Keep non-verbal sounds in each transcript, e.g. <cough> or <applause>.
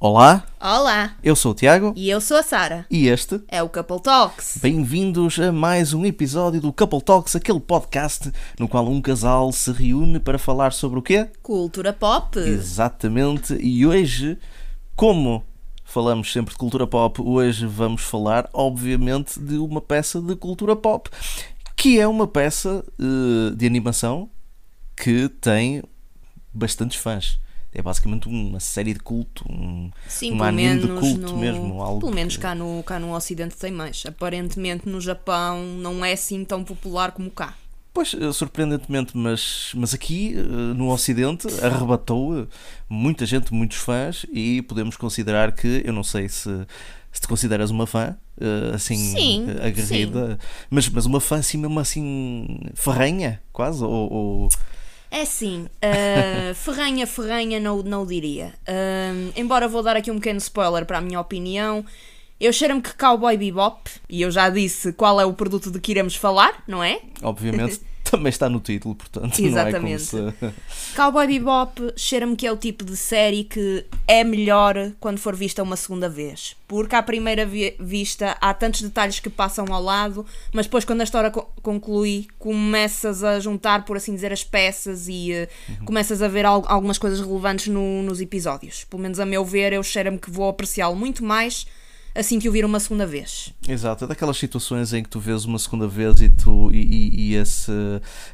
Olá, Olá, eu sou o Tiago e eu sou a Sara. e este. É o Couple Talks. Bem-vindos a mais um episódio do Couple Talks, aquele podcast no qual um casal se reúne para falar sobre o quê? Cultura pop. Exatamente, e hoje, como falamos sempre de cultura pop, hoje vamos falar, obviamente, de uma peça de cultura pop, que é uma peça eh, de animação que tem bastantes fãs. É basicamente uma série de culto, um, Sim, um anime de culto no, mesmo. Algo Pelo menos que- cá no, cá no Ocidente tem mais. Aparentemente no Japão não é assim tão popular como cá. Pois, eh, surpreendentemente, mas, mas aqui eh, no Ocidente arrebatou eh, muita gente, muitos fãs, e podemos considerar que, eu não sei se, se te consideras uma fã, assim, Sim, aguerrida, mas, mas uma fã assim mesmo assim, ferrenha, quase, ou, ou- É sim, uh, <laughs> ferranha, ferranha não, não o diria. Uh, embora vou dar aqui um pequeno spoiler para a minha opinião, eu cheiro-me que Cowboy Bebop, e eu já disse qual é o produto de que iremos falar, não é? obviamente <laughs> também está no título, portanto, Exatamente. não é como se... Cowboy Bebop cheira-me que é o tipo de série que é melhor quando for vista uma segunda vez. Porque à primeira vi- vista há tantos detalhes que passam ao lado, mas depois quando a história co- conclui, começas a juntar, por assim dizer, as peças e eh, começas a ver al- algumas coisas relevantes no- nos episódios. Pelo menos a meu ver, eu cheira-me que vou apreciá-lo muito mais assim que o vir uma segunda vez. Exato, é daquelas situações em que tu vês uma segunda vez e, tu, e, e- e esse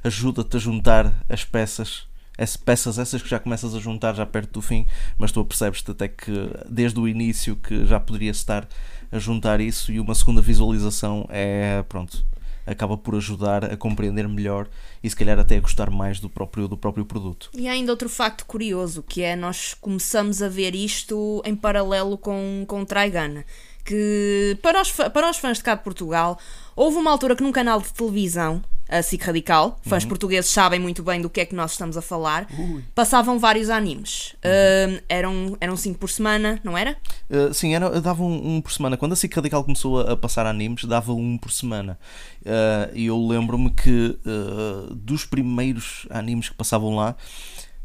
ajuda-te a juntar as peças, as peças essas que já começas a juntar já perto do fim, mas tu apercebes-te até que desde o início que já poderia estar a juntar isso e uma segunda visualização é, pronto, acaba por ajudar a compreender melhor e se calhar até a gostar mais do próprio, do próprio produto. E há ainda outro facto curioso, que é nós começamos a ver isto em paralelo com, com Trigun. Que para os, para os fãs de cá de Portugal, houve uma altura que num canal de televisão, a SIC Radical, fãs portugueses sabem muito bem do que é que nós estamos a falar, passavam vários animes. Ahm, eram, eram cinco por semana, não era? Uh, sim, era, dava um, um por semana. Quando a SIC Radical começou a, a passar animes, dava um por semana. Uh, E eu lembro-me que uh, dos primeiros animes que passavam lá,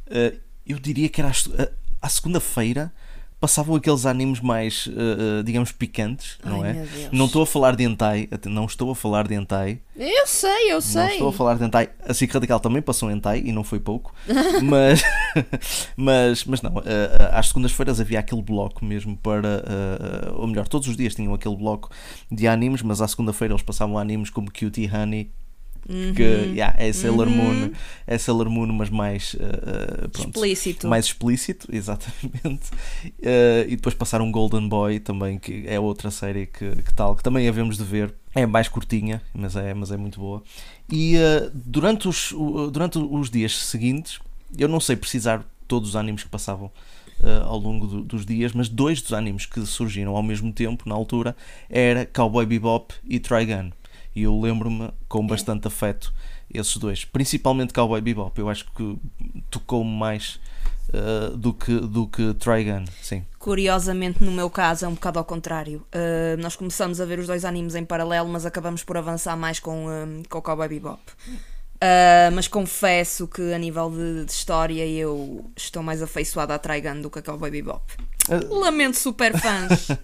uh, eu diria que era a- à segunda-feira. Passavam aqueles animes mais, uh, uh, digamos, picantes, não Ai, é? meu Deus. Não estou a falar de hentai, não estou a falar de hentai, Eu sei, eu não sei. estou a falar de hentai. A SIC Radical também passou hentai e não foi pouco. <laughs> mas, mas, mas não, eh, às segundas-feiras havia aquele bloco mesmo para. eh, ou melhor, todos os dias tinham aquele bloco de animes, mas à segunda-feira eles passavam animes como Cutie Honey. Que Uhum. yeah, é Sailor Moon, é Sailor Moon, mas mais eh, pronto, Explícito. mais explícito, <laughs> exatamente. Eh, e depois passaram Golden Boy também, que é outra série que, que tal, que também havemos de ver. É mais curtinha, mas é, mas é muito boa. E eh, durante, os, durante os dias seguintes, eu não sei precisar todos os animes que passavam eh, ao longo do- dos dias, mas dois dos animes que surgiram ao mesmo tempo, na altura, era Cowboy Bebop e Trigun. E eu lembro-me com bastante afeto esses dois, principalmente Cowboy Bebop. Eu acho que tocou-me mais eh, do que, do que Trigun, sim. Curiosamente, no meu caso, é um bocado ao contrário. Uh, nós começamos a ver os dois animes em paralelo, mas acabamos por avançar mais com, um, com o Cowboy Bebop. Uh, mas confesso que, a nível de, de história, eu estou mais afeiçoada a Trigun do que a Cowboy Bebop. Uh, Lamento, super fãs. Uh,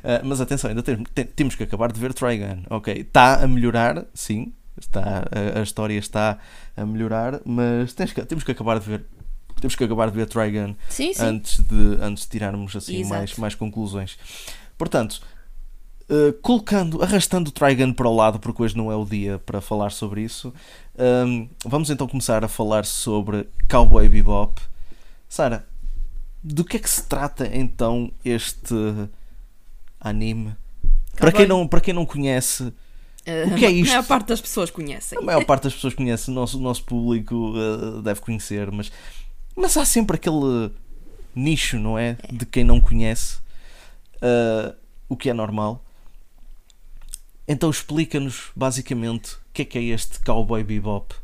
<laughs> mas atenção, ainda temos, te- temos que acabar de ver Trigun. Ok, está a melhorar, sim, está, a, a história está a melhorar, mas tens que- temos que acabar de ver. Temos que acabar de ver Trigun sim, sim. antes de, antes de tirarmos assim Exato. mais, mais conclusões. Portanto, uh, colocando, arrastando o Trigun para o lado, porque hoje não é o dia para falar sobre isso, um, vamos então começar a falar sobre Cowboy Bebop. Sara, do que é que se trata então este anime? Para quem, não, para quem não conhece, Uh, o que é A isto? maior parte das pessoas conhecem. a maior parte das pessoas conhece, o nosso, o nosso público uh, deve conhecer, mas, mas há sempre aquele nicho, não é? De quem não conhece, uh, o que é normal. Então explica-nos basicamente que é que é este Cowboy Bebop.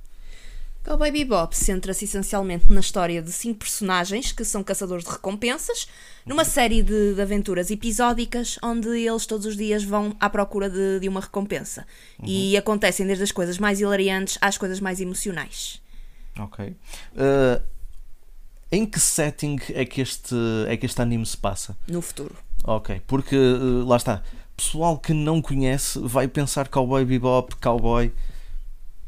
Cowboy Bebop centra-se essencialmente na história de cinco personagens que são caçadores de recompensas, numa série de, de aventuras episódicas onde eles todos os dias vão à procura de, de uma recompensa. E acontecem desde as coisas mais hilariantes às coisas mais emocionais. Ok. Uh, em que setting é que este, é que este anime se passa? No futuro. Ok, porque uh, lá está. Pessoal que não conhece vai pensar Cowboy Bebop, Cowboy,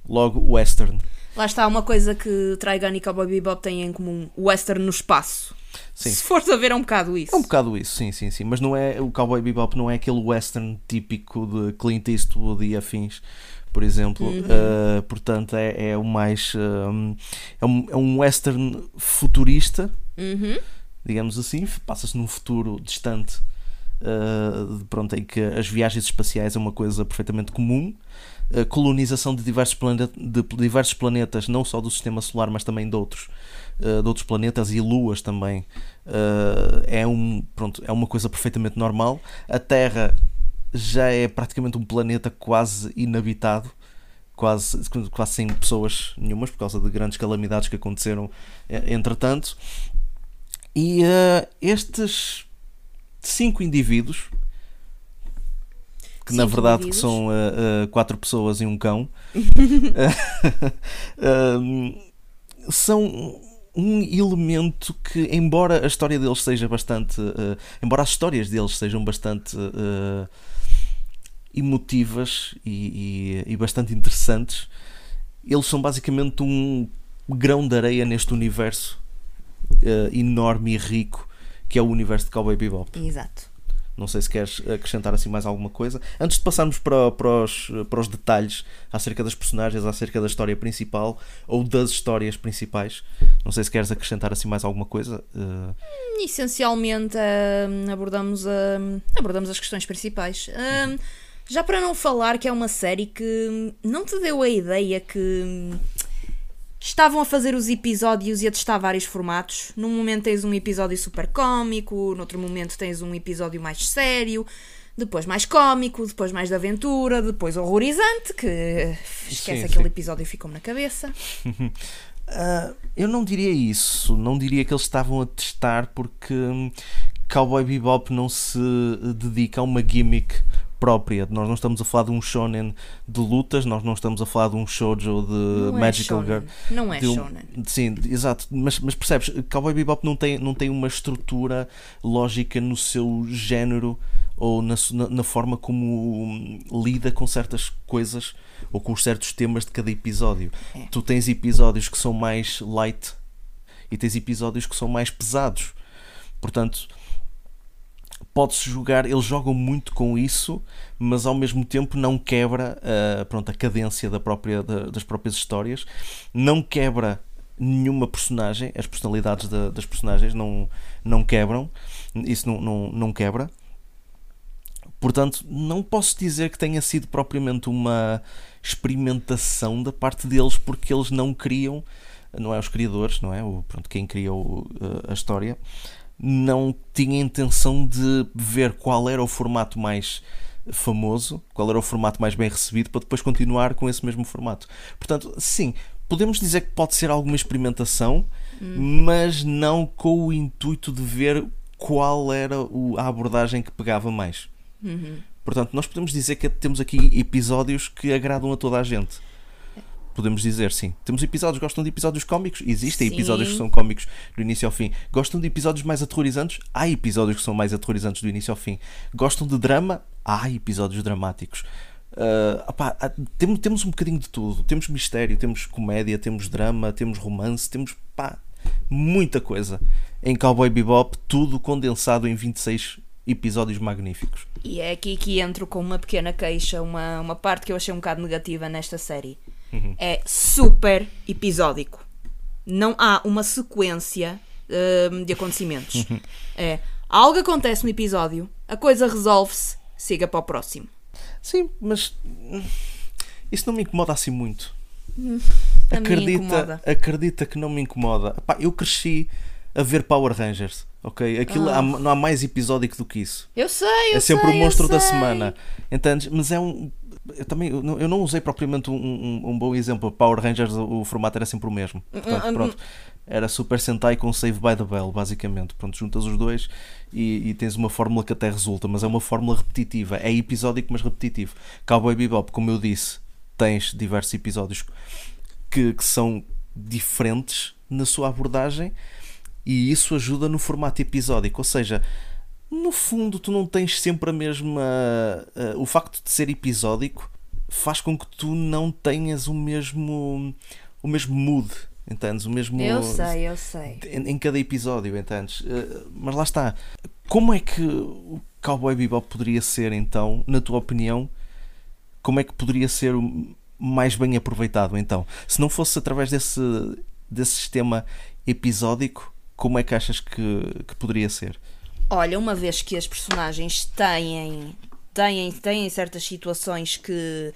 logo Western. Lá está uma coisa que Trigun e Cowboy Bebop têm em comum: o Western no espaço. Sim. Se fores a ver, é um bocado isso. É um bocado isso, sim, sim, sim. Mas não é, o Cowboy Bebop não é aquele western típico de Clint Eastwood e afins, por exemplo. Uh, portanto, é, é o mais. um, é, um, é um western futurista, Uhum. digamos assim. Passa-se num futuro distante. Uh, pronto, em que as viagens espaciais é uma coisa perfeitamente comum. A colonização de diversos, planeta, de diversos planetas, não só do sistema solar, mas também de outros, uh, de outros planetas e luas também, uh, é, um, pronto, é uma coisa perfeitamente normal. A Terra já é praticamente um planeta quase inabitado, quase, quase sem pessoas nenhumas, por causa de grandes calamidades que aconteceram eh, entretanto. E uh, estes cinco indivíduos, que na Cinco verdade que são uh, uh, quatro pessoas e um cão, um, <laughs> <laughs> são um elemento que, embora a história deles seja bastante. uh, embora as histórias deles sejam bastante uh, emotivas e, e- e bastante interessantes, eles são basicamente um grão de areia neste universo uh, enorme e rico que é o universo de Cowboy Bebop. Exato. Não sei se queres acrescentar assim mais alguma coisa. Antes de passarmos para, para, os, para os detalhes acerca das personagens, acerca da história principal ou das histórias principais, não sei se queres acrescentar assim mais alguma coisa. Uh, Essencialmente hum, abordamos, hum, abordamos as questões principais. Hum, já para não falar que é uma série que não te deu a ideia que estavam a fazer os episódios e a testar vários formatos. Num momento tens um episódio super cómico, noutro momento tens um episódio mais sério, depois mais cómico, depois mais de aventura, depois horrorizante, que esquece Sim, aquele sim. episódio e ficou-me na cabeça. <laughs> Ah, eu não diria isso. Não diria que eles estavam a testar porque hum, Cowboy Bebop não se dedica a uma gimmick própria. Nós não estamos a falar de um shonen de lutas, nós não estamos a falar de um shoujo de Não é Magical shonen. Girl. Não é um- shonen. Sim, exato. Mas, mas percebes, Cowboy Bebop não tem, não tem uma estrutura lógica no seu género ou na, na, forma como hum, lida com certas coisas ou com os certos temas de cada episódio. É. Tu tens episódios que são mais light e tens episódios que são mais pesados. Portanto, pode-se jogar, eles jogam muito com isso, mas ao mesmo tempo não quebra ah, pronto, a cadência da própria, da- das próprias histórias, não quebra nenhuma personagem, as personalidades da- das personagens não, não quebram, isso não, não, não quebra. Portanto, não posso dizer que tenha sido propriamente uma experimentação da parte deles, porque eles não criam, não é os criadores, não é? O, pronto, quem criou uh, a história, não tinha intenção de ver qual era o formato mais famoso, qual era o formato mais bem recebido, para depois continuar com esse mesmo formato. Portanto, sim, podemos dizer que pode ser alguma experimentação, mas não com o intuito de ver qual era a abordagem que pegava mais. Portanto, nós podemos dizer que temos aqui episódios que agradam a toda a gente. Podemos dizer, sim. Temos episódios, gostam de episódios cómicos? Existem Sim. episódios que são cómicos do início ao fim. Gostam de episódios mais aterrorizantes? Há episódios que são mais aterrorizantes do início ao fim. Gostam de drama? Há episódios dramáticos. Ah, opá, há- temos, temos um bocadinho de tudo. Temos mistério, temos comédia, temos drama, temos romance, temos pá, muita coisa. Em Cowboy Bebop, tudo condensado em 26 episódios magníficos. E é aqui que entro com uma pequena queixa, uma, uma parte que eu achei um bocado negativa nesta série. É super episódico. Não há uma sequência hum, de acontecimentos. <laughs> É, algo acontece no episódio, a coisa resolve-se, siga para o próximo. Sim, mas isso não me incomoda assim muito. <laughs> Acredita, acredita que não me incomoda. Epá, eu cresci a ver Power Rangers, ok? Aquilo Ah. há- não há mais episódico do que isso. Eu sei, eu é sempre sei, o monstro da semana. Entendes? Mas é um. Eu também eu não, eu não usei propriamente um, um, um bom exemplo. Power Rangers, o, o formato era sempre o mesmo. Portanto, Hum, hum, pronto. Era Super Sentai com Save by the Bell, basicamente. Pronto, juntas os dois e, e tens uma fórmula que até resulta, mas é uma fórmula repetitiva. É episódico, mas repetitivo. Cowboy Bebop, como eu disse, tens diversos episódios que, que são diferentes na sua abordagem E isso ajuda no formato episódico, ou seja, no fundo tu não tens sempre a mesma. Uh, o facto de ser episódico faz com que tu não tenhas o mesmo. o mesmo mood. Entendes? O mesmo. Eu sei, eu sei. Em, em cada episódio, entendes? Uh, mas lá está. Como é que o Cowboy Bebop poderia ser, então, na tua opinião, como é que poderia ser mais bem aproveitado, então? Se não fosse através desse, desse sistema episódico, como é que achas que, que poderia ser? Olha, uma vez que as personagens têm, têm, têm certas situações que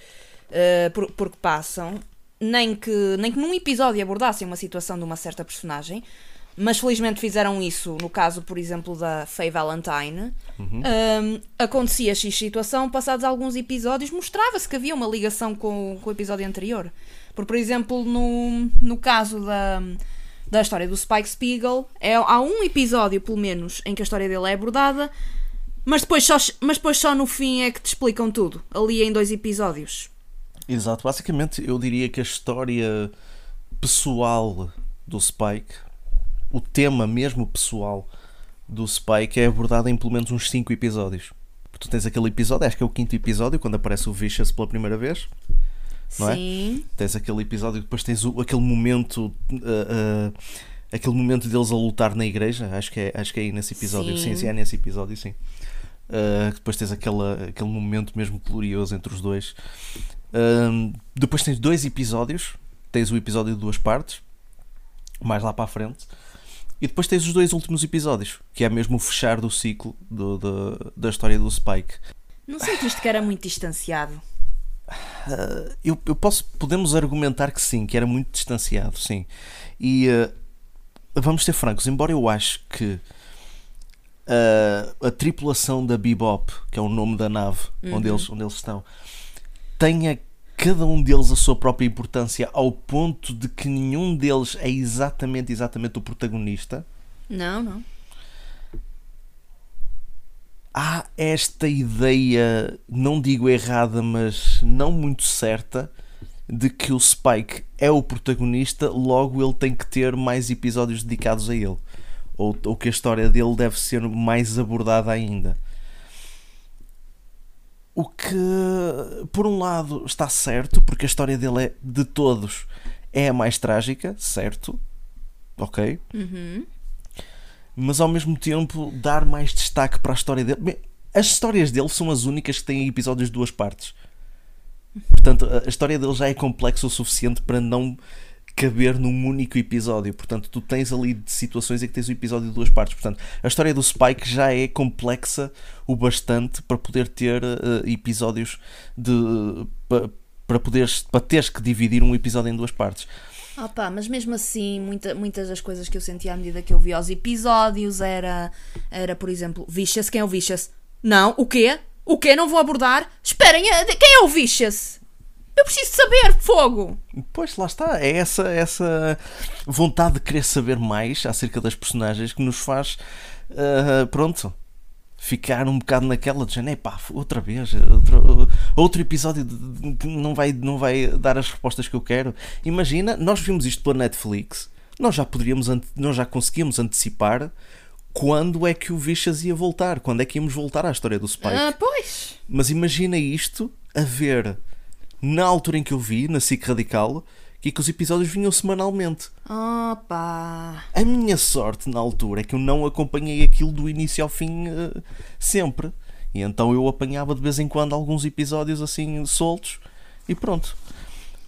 uh, por, porque passam, nem que, nem que num episódio abordassem uma situação de uma certa personagem, mas felizmente fizeram isso no caso, por exemplo, da Faye Valentine. Uhum. Um, acontecia X situação, passados alguns episódios, mostrava-se que havia uma ligação com, com o episódio anterior. Por, por exemplo, no, no caso da da história do Spike Spiegel. É, há um episódio, pelo menos, em que a história dele é abordada, mas depois, só, mas depois só no fim é que te explicam tudo, ali em dois episódios. Exato, basicamente eu diria que a história pessoal do Spike, o tema mesmo pessoal do Spike é abordado em pelo menos uns 5 episódios. Tu tens aquele episódio, acho que é o quinto episódio, quando aparece o Vicious pela primeira vez não é? Sim. Tens aquele episódio, depois tens o, aquele momento. Uh, uh, aquele momento deles a lutar na igreja, acho que é, acho que é aí nesse episódio. Sim, sim, sim é nesse episódio, sim. Uh, depois tens aquele, aquele momento mesmo glorioso entre os dois. Uh, depois tens dois episódios. Tens o episódio de duas partes, mais lá para a frente. E depois tens os dois últimos episódios, que é mesmo o fechar do ciclo do, do, da história do Spike. Não sentiste que era muito distanciado? Uh, eu, eu, posso, podemos argumentar que sim, que era muito distanciado, sim. E uh, vamos ser francos, embora eu acho que uh, a tripulação da Bebop, que é o nome da nave uhum. onde, eles, onde eles estão, tenha cada um deles a sua própria importância ao ponto de que nenhum deles é exatamente, exatamente o protagonista. Não, não há esta ideia, não digo errada, mas não muito certa, de que o Spike é o protagonista, logo ele tem que ter mais episódios dedicados a ele. Ou, ou que a história dele deve ser mais abordada ainda. O que, por um lado, está certo, porque a história dele é, de todos, é a mais trágica, certo? Ok? Uhum mas ao mesmo tempo dar mais destaque para a história dele. As histórias dele são as únicas que têm episódios de duas partes. Portanto, a história dele já é complexa o suficiente para não caber num único episódio. Portanto, tu tens ali situações em que tens o episódio de duas partes. Portanto, a história do Spike já é complexa o bastante para poder ter uh, episódios de. Uh, para poderes para teres que dividir um episódio em duas partes. Opa, mas mesmo assim, muita, muitas das coisas que eu sentia à medida que eu via os episódios era, era por exemplo, Vicious, quem é o Vicious? Não, o quê? O quê? Não vou abordar? Esperem, eh, quem é o Vicious? Eu preciso saber, fogo! Pois, lá está. É essa, essa vontade de querer saber mais acerca das personagens que nos faz, uh, pronto, ficar um bocado naquela de género, pá, outra vez, outro, outro episódio que não vai, não vai dar as respostas que eu quero. Imagina, nós vimos isto pela Netflix, nós já poderíamos, nós já conseguíamos antecipar quando é que o Vicious ia voltar, quando é que íamos voltar à história do Spike. Ah, pois. Mas imagina isto a ver na altura em que eu vi, na SIC Radical, que, que os episódios vinham semanalmente. Opa! A minha sorte na altura é que eu não acompanhei aquilo do início ao fim uh, sempre. E então eu apanhava de vez em quando alguns episódios assim soltos e pronto.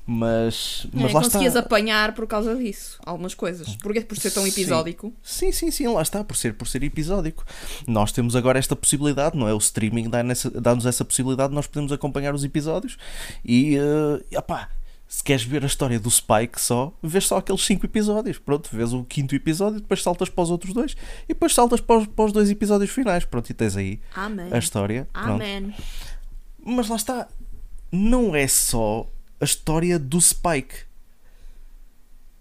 Mas, mas é, lá conseguias está. apanhar por causa disso, algumas coisas. Porque por ser tão episódico. Sim, sim, sim, lá está, por ser, por ser episódico. Nós temos agora esta possibilidade, não é? O streaming dá-nos dá essa possibilidade, nós podemos acompanhar os episódios e, uh, opá, se queres ver a história do Spike só, vês só aqueles 5 episódios. Pronto, vês o quinto episódio, depois saltas para os outros dois e depois saltas para os, para os dois episódios finais. Pronto, e tens aí Amém. a história. Amém. Mas lá está, não é só a história do Spike,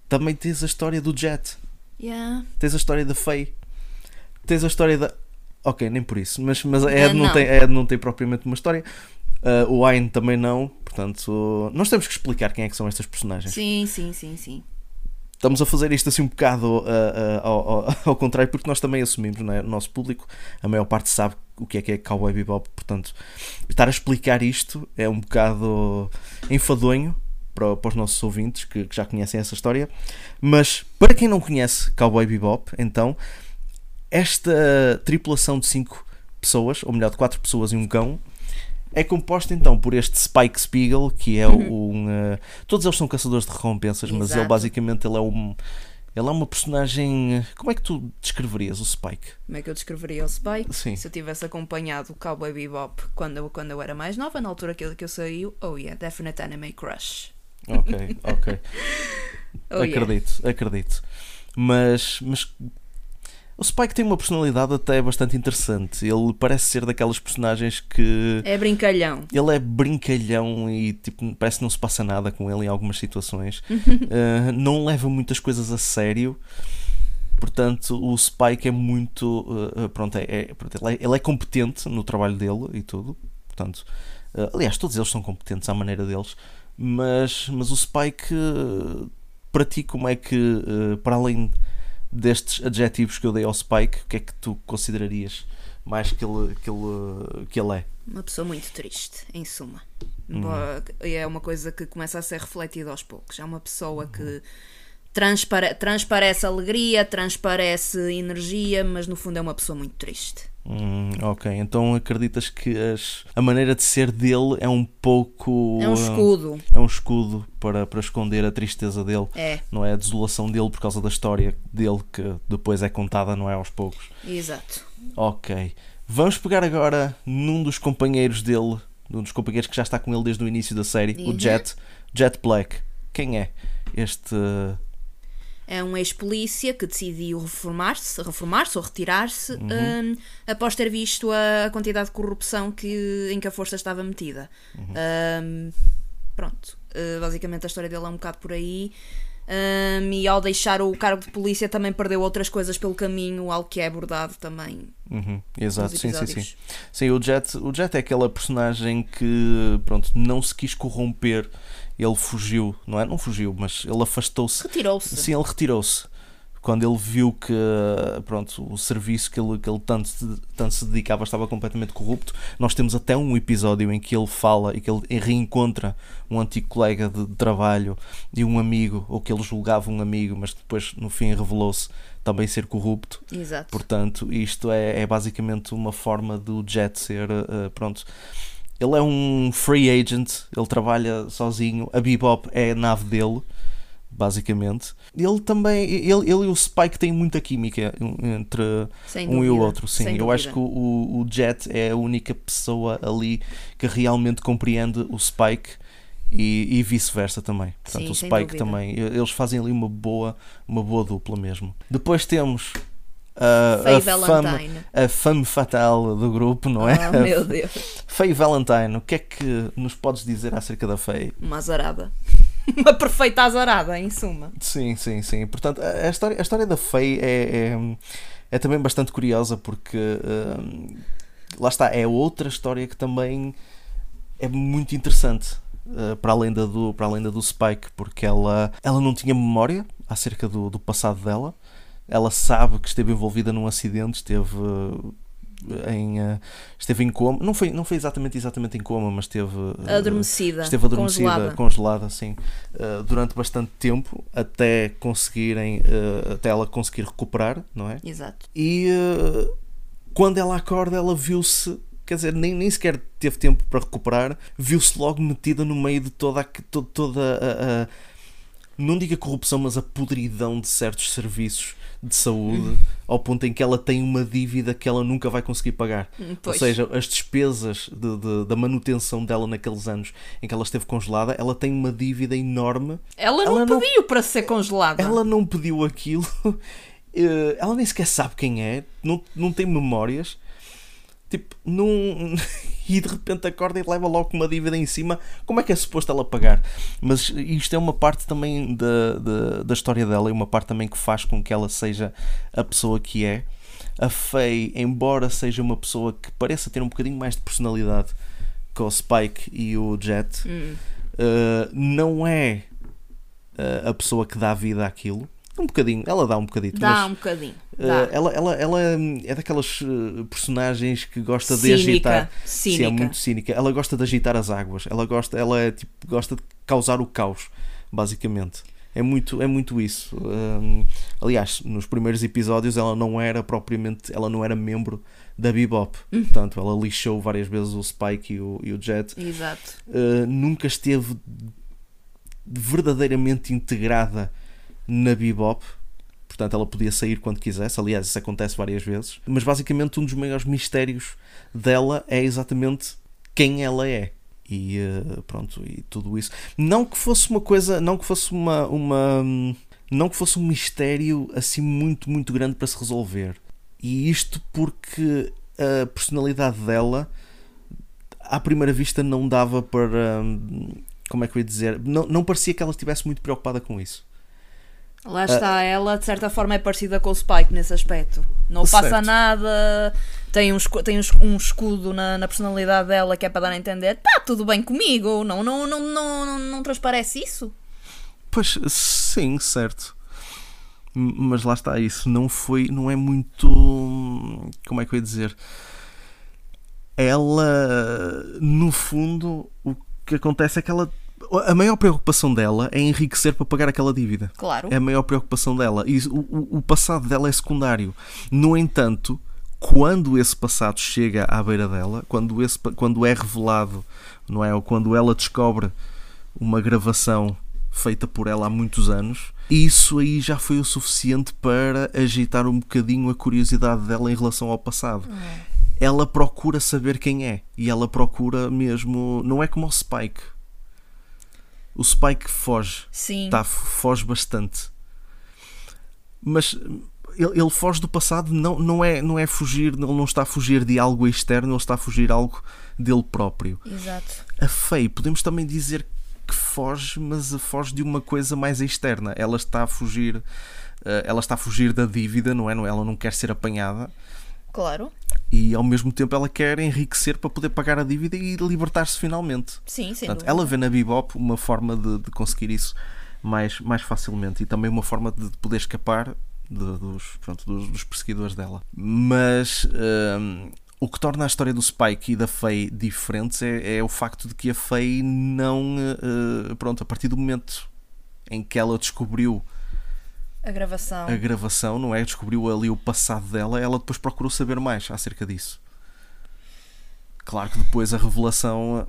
também tens a história do Jet, yeah. tens a história da Faye, tens a história da. Ok, nem por isso, mas, mas a Ed, uh, não. não. Tem, a Ed não tem propriamente uma história. Uh, o Ayn também não, portanto, nós temos que explicar quem é que são estas personagens. Sim, sim, sim, sim. estamos a fazer isto assim um bocado uh, uh, ao, ao, <laughs> ao, contrário, porque nós também assumimos, não é? O nosso público, a maior parte sabe o que é que é Cowboy Bebop, portanto, estar a explicar isto é um bocado enfadonho para, para os nossos ouvintes que, que, já conhecem essa história, mas para quem não conhece Cowboy Bebop, então, esta tripulação de 5 pessoas, ou melhor, de 4 pessoas e um cão, é composta então por este Spike Spiegel, que é uhum. um. Uh, todos eles são caçadores de recompensas, Exato. mas ele basicamente ele é um. Ele é uma personagem. Como é que tu descreverias o Spike? Como é que eu descreveria o Spike? Sim. Se eu tivesse acompanhado o Cowboy Bebop quando eu, quando eu era mais nova, na altura que, que eu saiu, oh yeah, definite anime crush. Ok, ok. <laughs> oh acredito, yeah. acredito. Mas, mas o Spike tem uma personalidade até bastante interessante. Ele parece ser daquelas personagens que. É brincalhão. Ele é brincalhão e tipo, parece que não se passa nada com ele em algumas situações. uh, <laughs> não leva muitas coisas a sério. Portanto, o Spike é muito. Uh, pronto, é, é, pronto, ele, é, ele é competente no trabalho dele e tudo. Portanto, uh, aliás, todos eles são competentes à maneira deles. Mas, mas o Spike, para ti, como é que, para além destes adjetivos que eu dei ao Spike, o que é que tu considerarias mais que ele, que ele, que ele é? Uma pessoa muito triste, em suma. Uhum. É uma coisa que começa a ser refletida aos poucos. É uma pessoa que transpare transparece alegria, transparece energia, mas no fundo é uma pessoa muito triste. Hum, ok, então acreditas que as, a maneira de ser dele é um pouco. É um escudo. É um escudo para, para esconder a tristeza dele. É. Não é a desolação dele por causa da história dele que depois é contada, não é aos poucos. Exato. Ok. Vamos pegar agora num dos companheiros dele, num dos companheiros que já está com ele desde o início da série, uhum. o Jet, Jet Black. Quem é este é um ex-polícia que decidiu reformar-se, reformar-se ou retirar-se uhum. um, após ter visto a quantidade de corrupção que, em que a força estava metida. Uhum. Um, pronto, uh, basicamente a história dele é um bocado por aí. Um, e ao deixar o cargo de polícia também perdeu outras coisas pelo caminho, algo que é abordado também. Uhum, exato, sim, sim, sim. Sim, o Jet, o Jet é aquela personagem que pronto, não se quis corromper ele fugiu, não é? Não fugiu, mas ele afastou-se. Retirou-se. Sim, ele retirou-se. Quando ele viu que pronto, o serviço que ele, que ele tanto, tanto se dedicava estava completamente corrupto, nós temos até um episódio em que ele fala e que ele reencontra um antigo colega de, de trabalho e um amigo, ou que ele julgava um amigo, mas depois no fim revelou-se também ser corrupto. Exato. Portanto, isto é, é basicamente uma forma do Jet ser, uh, pronto, ele é um free agent, ele trabalha sozinho, a Bebop é a nave dele, basicamente. Ele também, ele, ele e o Spike têm muita química entre Sem um dúvida. e o outro, sim. Sem Eu dúvida. acho que o, o Jet é a única pessoa ali que realmente compreende o Spike e, e vice-versa também. Portanto, sim, o Spike também, eles fazem ali uma boa, uma boa dupla mesmo. Depois temos Uh, a, fame, a fame fatal do grupo, não é? Oh, meu <laughs> Deus. Faye Valentine, o que é que nos podes dizer acerca da Faye? Uma azarada. <laughs> Uma perfeita azarada, em suma. Sim, sim, sim. Portanto, a, história, a história da Faye é, é, é também bastante curiosa porque uh, lá está, é outra história que também é muito interessante. Uh, para, além da do, para além da do Spike, porque ela, ela não tinha memória acerca do, do passado dela, ela sabe que esteve envolvida num acidente, esteve eh, em, uh, esteve em coma, não foi, não foi exatamente, exatamente em coma, mas esteve uh, adormecida, esteve adormecida, congelada, congelada assim, durante bastante tempo até conseguirem, até ela conseguir recuperar, não é? Exato. E quando ela acorda, ela viu-se quer dizer, nem, nem sequer teve tempo para recuperar, viu-se logo metida no meio de toda a, toda, toda a, a, não digo a corrupção, mas a podridão de certos serviços de saúde ao ponto em que ela tem uma dívida que ela nunca vai conseguir pagar. Hum, pois. Ou seja, as despesas de, de, da manutenção dela naqueles anos em que ela esteve congelada, ela tem uma dívida enorme. Ela não ela pediu não, para ser congelada. Ela não pediu aquilo. <laughs> Eh, ela nem sequer sabe quem é, não, não tem memórias. Tipo, não. <laughs> e de repente acorda e leva logo uma dívida em cima. Como é que é suposto ela pagar? Mas isto é uma parte também da, da, da história dela e uma parte também que faz com que ela seja a pessoa que é. A Faye, embora seja uma pessoa que pareça ter um bocadinho mais de personalidade que o Spike e o Jet, hum. uh, não é uh, a pessoa que dá vida àquilo. Um bocadinho, ela dá um bocadinho. Dá mas, um bocadinho. Uh, dá. ela, ela, ela é daquelas uh, personagens que gosta de Cínica, agitar. cínica. Sim, é muito cínica. Ela gosta de agitar as águas. Ela gosta, ela é, tipo, gosta de causar o caos, basicamente. É muito, é muito isso. Um, aliás, nos primeiros episódios ela não era propriamente, ela não era membro da Bebop. Hum. Portanto, ela lixou várias vezes o Spike e o, e o Jet. Exato. Uh, nunca esteve verdadeiramente integrada na Bebop. Portanto, ela podia sair quando quisesse. Aliás, isso acontece várias vezes. Mas basicamente, um dos maiores mistérios dela é exatamente quem ela é. E uh, pronto, e tudo isso. Não que fosse uma coisa, não que fosse uma, uma. Não que fosse um mistério assim muito, muito grande para se resolver. E isto porque a personalidade dela, à primeira vista, não dava para. hum, Como é que eu ia dizer? Não, não parecia que ela estivesse muito preocupada com isso. Lá está, ela de certa forma é parecida com o Spike nesse aspecto. Não passa Certo. nada, tem, um, tem um, es- escudo na, na personalidade dela que é para dar a entender: tá tudo bem comigo, não, não, não, não, não, não transparece isso. Pois sim, certo. Mas lá está, isso não foi, não é muito. Como é que eu ia dizer? Ela, no fundo, o que acontece é que ela. A maior preocupação dela é enriquecer para pagar aquela dívida. Claro. É a maior preocupação dela. E o, o- passado dela é secundário. No entanto, quando esse passado chega à beira dela, quando, esse, quando é revelado, não é? Ou quando ela descobre uma gravação feita por ela há muitos anos, isso aí já foi o suficiente para agitar um bocadinho a curiosidade dela em relação ao passado. Ela procura saber quem é. E ela procura mesmo. Não é como o Spike. O Spike foge Sim. tá, foge bastante. Mas ele, ele foge do passado, não, não, é, não é fugir, ele não está a fugir de algo externo, ele está a fugir algo dele próprio. Exato. A Faye, podemos também dizer que foge, mas foge de uma coisa mais externa. Ela está a fugir, eh, ela está a fugir da dívida, não é? Ela não quer ser apanhada Claro. e ao mesmo tempo ela quer enriquecer para poder pagar a dívida e libertar-se finalmente. Sim, dúvida. ela vê na Bebop uma forma de, de conseguir isso mais, mais facilmente e também uma forma de poder escapar de- dos, pronto, dos, dos perseguidores dela. Mas hum, o que torna a história do Spike e da Faye diferentes é, é o facto de que a Faye não. eh, pronto, a partir do momento em que ela descobriu A gravação. a gravação, não é? Descobriu ali o passado dela, ela depois procurou saber mais acerca disso. Claro que depois a revelação.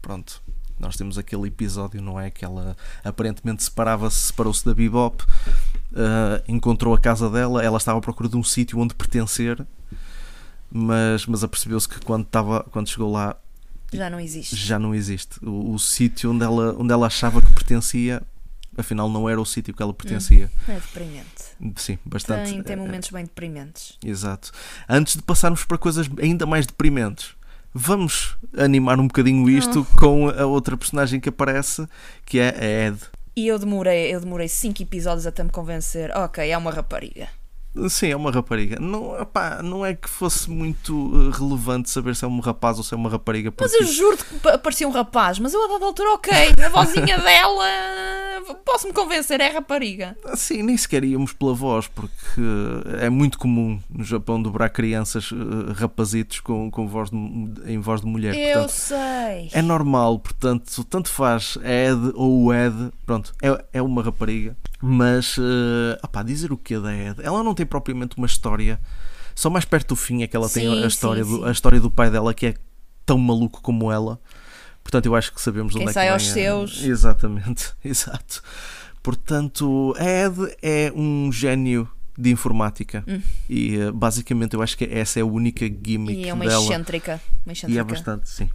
Pronto, nós temos aquele episódio, não é? Que ela aparentemente separava-se, separou-se da Bebop, ah, encontrou a casa dela, ela estava à procura de um sítio onde pertencer, mas, mas apercebeu-se que quando, estava, quando chegou lá Já não existe. já não existe. O, o sítio onde ela, onde ela achava que pertencia, afinal não era o sítio que ela pertencia. É deprimente. Sim, bastante. Tem, tem eh, momentos bem deprimentes. Exato. Antes de passarmos para coisas ainda mais deprimentes, vamos animar um bocadinho isto com a outra personagem que aparece, que é a Ed. E eu demorei, eu demorei cinco episódios até me convencer. Ok, é uma rapariga. Sim, é uma rapariga. Não, epá, não é que fosse muito eh, relevante saber se é um rapaz ou se é uma rapariga. Mas Porque... eu juro que pa- parecia um rapaz, mas eu a dada altura, ok, a vozinha <laughs> dela, posso-me convencer, é rapariga. Sim, nem sequer íamos pela voz, porque é muito comum no Japão dobrar crianças eh, rapazitos com, com voz de- em voz de mulher. eu Portanto, sei. É normal, portanto, tanto faz Ed ou o Ed, pronto, é, é uma rapariga, mas uh, opá, dizer o que é da Ed? Ela não tem propriamente uma história, só mais perto do fim é que ela tem Sim, a história, sim, do, a história do pai dela que é tão maluco como ela, portanto, eu acho que sabemos Quem onde é sai que aos vem a- seus. Exatamente, <laughs> exato. Portanto, a Ed é um gênio de informática Hum. e uh, basicamente eu acho que essa é a única gimmick E é uma dela. excêntrica. Uma E excêntrica. é bastante, sim.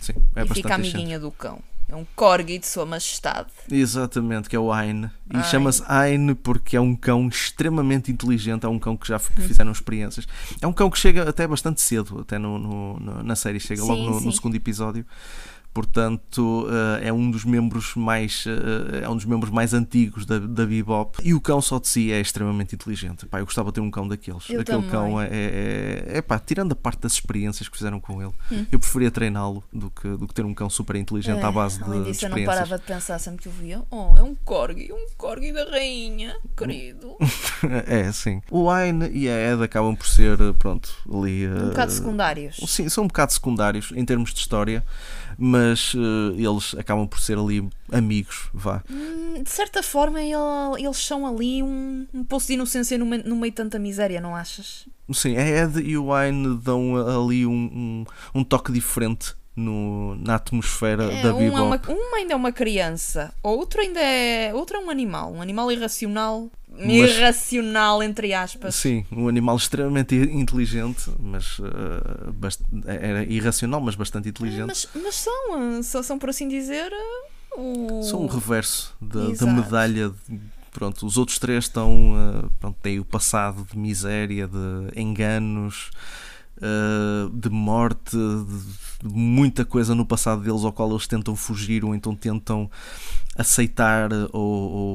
Sim, é e bastante fica excêntrica. amiguinha do cão. É um corgi de sua majestade. Exatamente, que é o Aine. E chama-se Aine porque é um cão extremamente inteligente, é um cão que já f- que Hum. fizeram experiências. É um cão que chega até bastante cedo, até no, no- no- na série, chega logo Sim, no, no sim. segundo episódio. Portanto eh, é um dos membros mais eh, é um dos membros mais antigos da, da Bebop e o cão só de si é extremamente inteligente pá, eu gostava de ter um cão daqueles Eu aquele também. cão é, é, é pá, tirando a parte das experiências que fizeram com ele Hum. eu preferia treiná-lo do que, do que ter um cão super inteligente à base de, É, Além de disso, eu não experiências parava de pensar sempre que o via. Oh, é um corgi, um corgi da rainha, querido. <laughs> é sim o Aine e a Ed acabam por ser eh, pronto ali Um bocado secundários. Sim, são um bocado secundários em termos de história, mas eh, eles acabam por ser ali amigos, vá. Hum, De certa forma, ele- eles são ali um, um poço de inocência no meio, no meio de tanta miséria, não achas? Sim, a Ed e o Wine dão ali um, um, um toque diferente no, na atmosfera É, da um, é uma, Bebop. um ainda é uma criança, outro ainda é. Outro é um animal, um animal irracional. Mas- Irracional, entre aspas. Sim, um animal extremamente inteligente, mas eh, bast- era irracional, mas bastante inteligente. Mas, mas são, são, são, por assim dizer, o. São o reverso da, da medalha. de- pronto, os outros três estão. eh, pronto, têm o passado de miséria, de enganos, eh, de morte, de muita coisa no passado deles ao qual eles tentam fugir ou então tentam aceitar ou,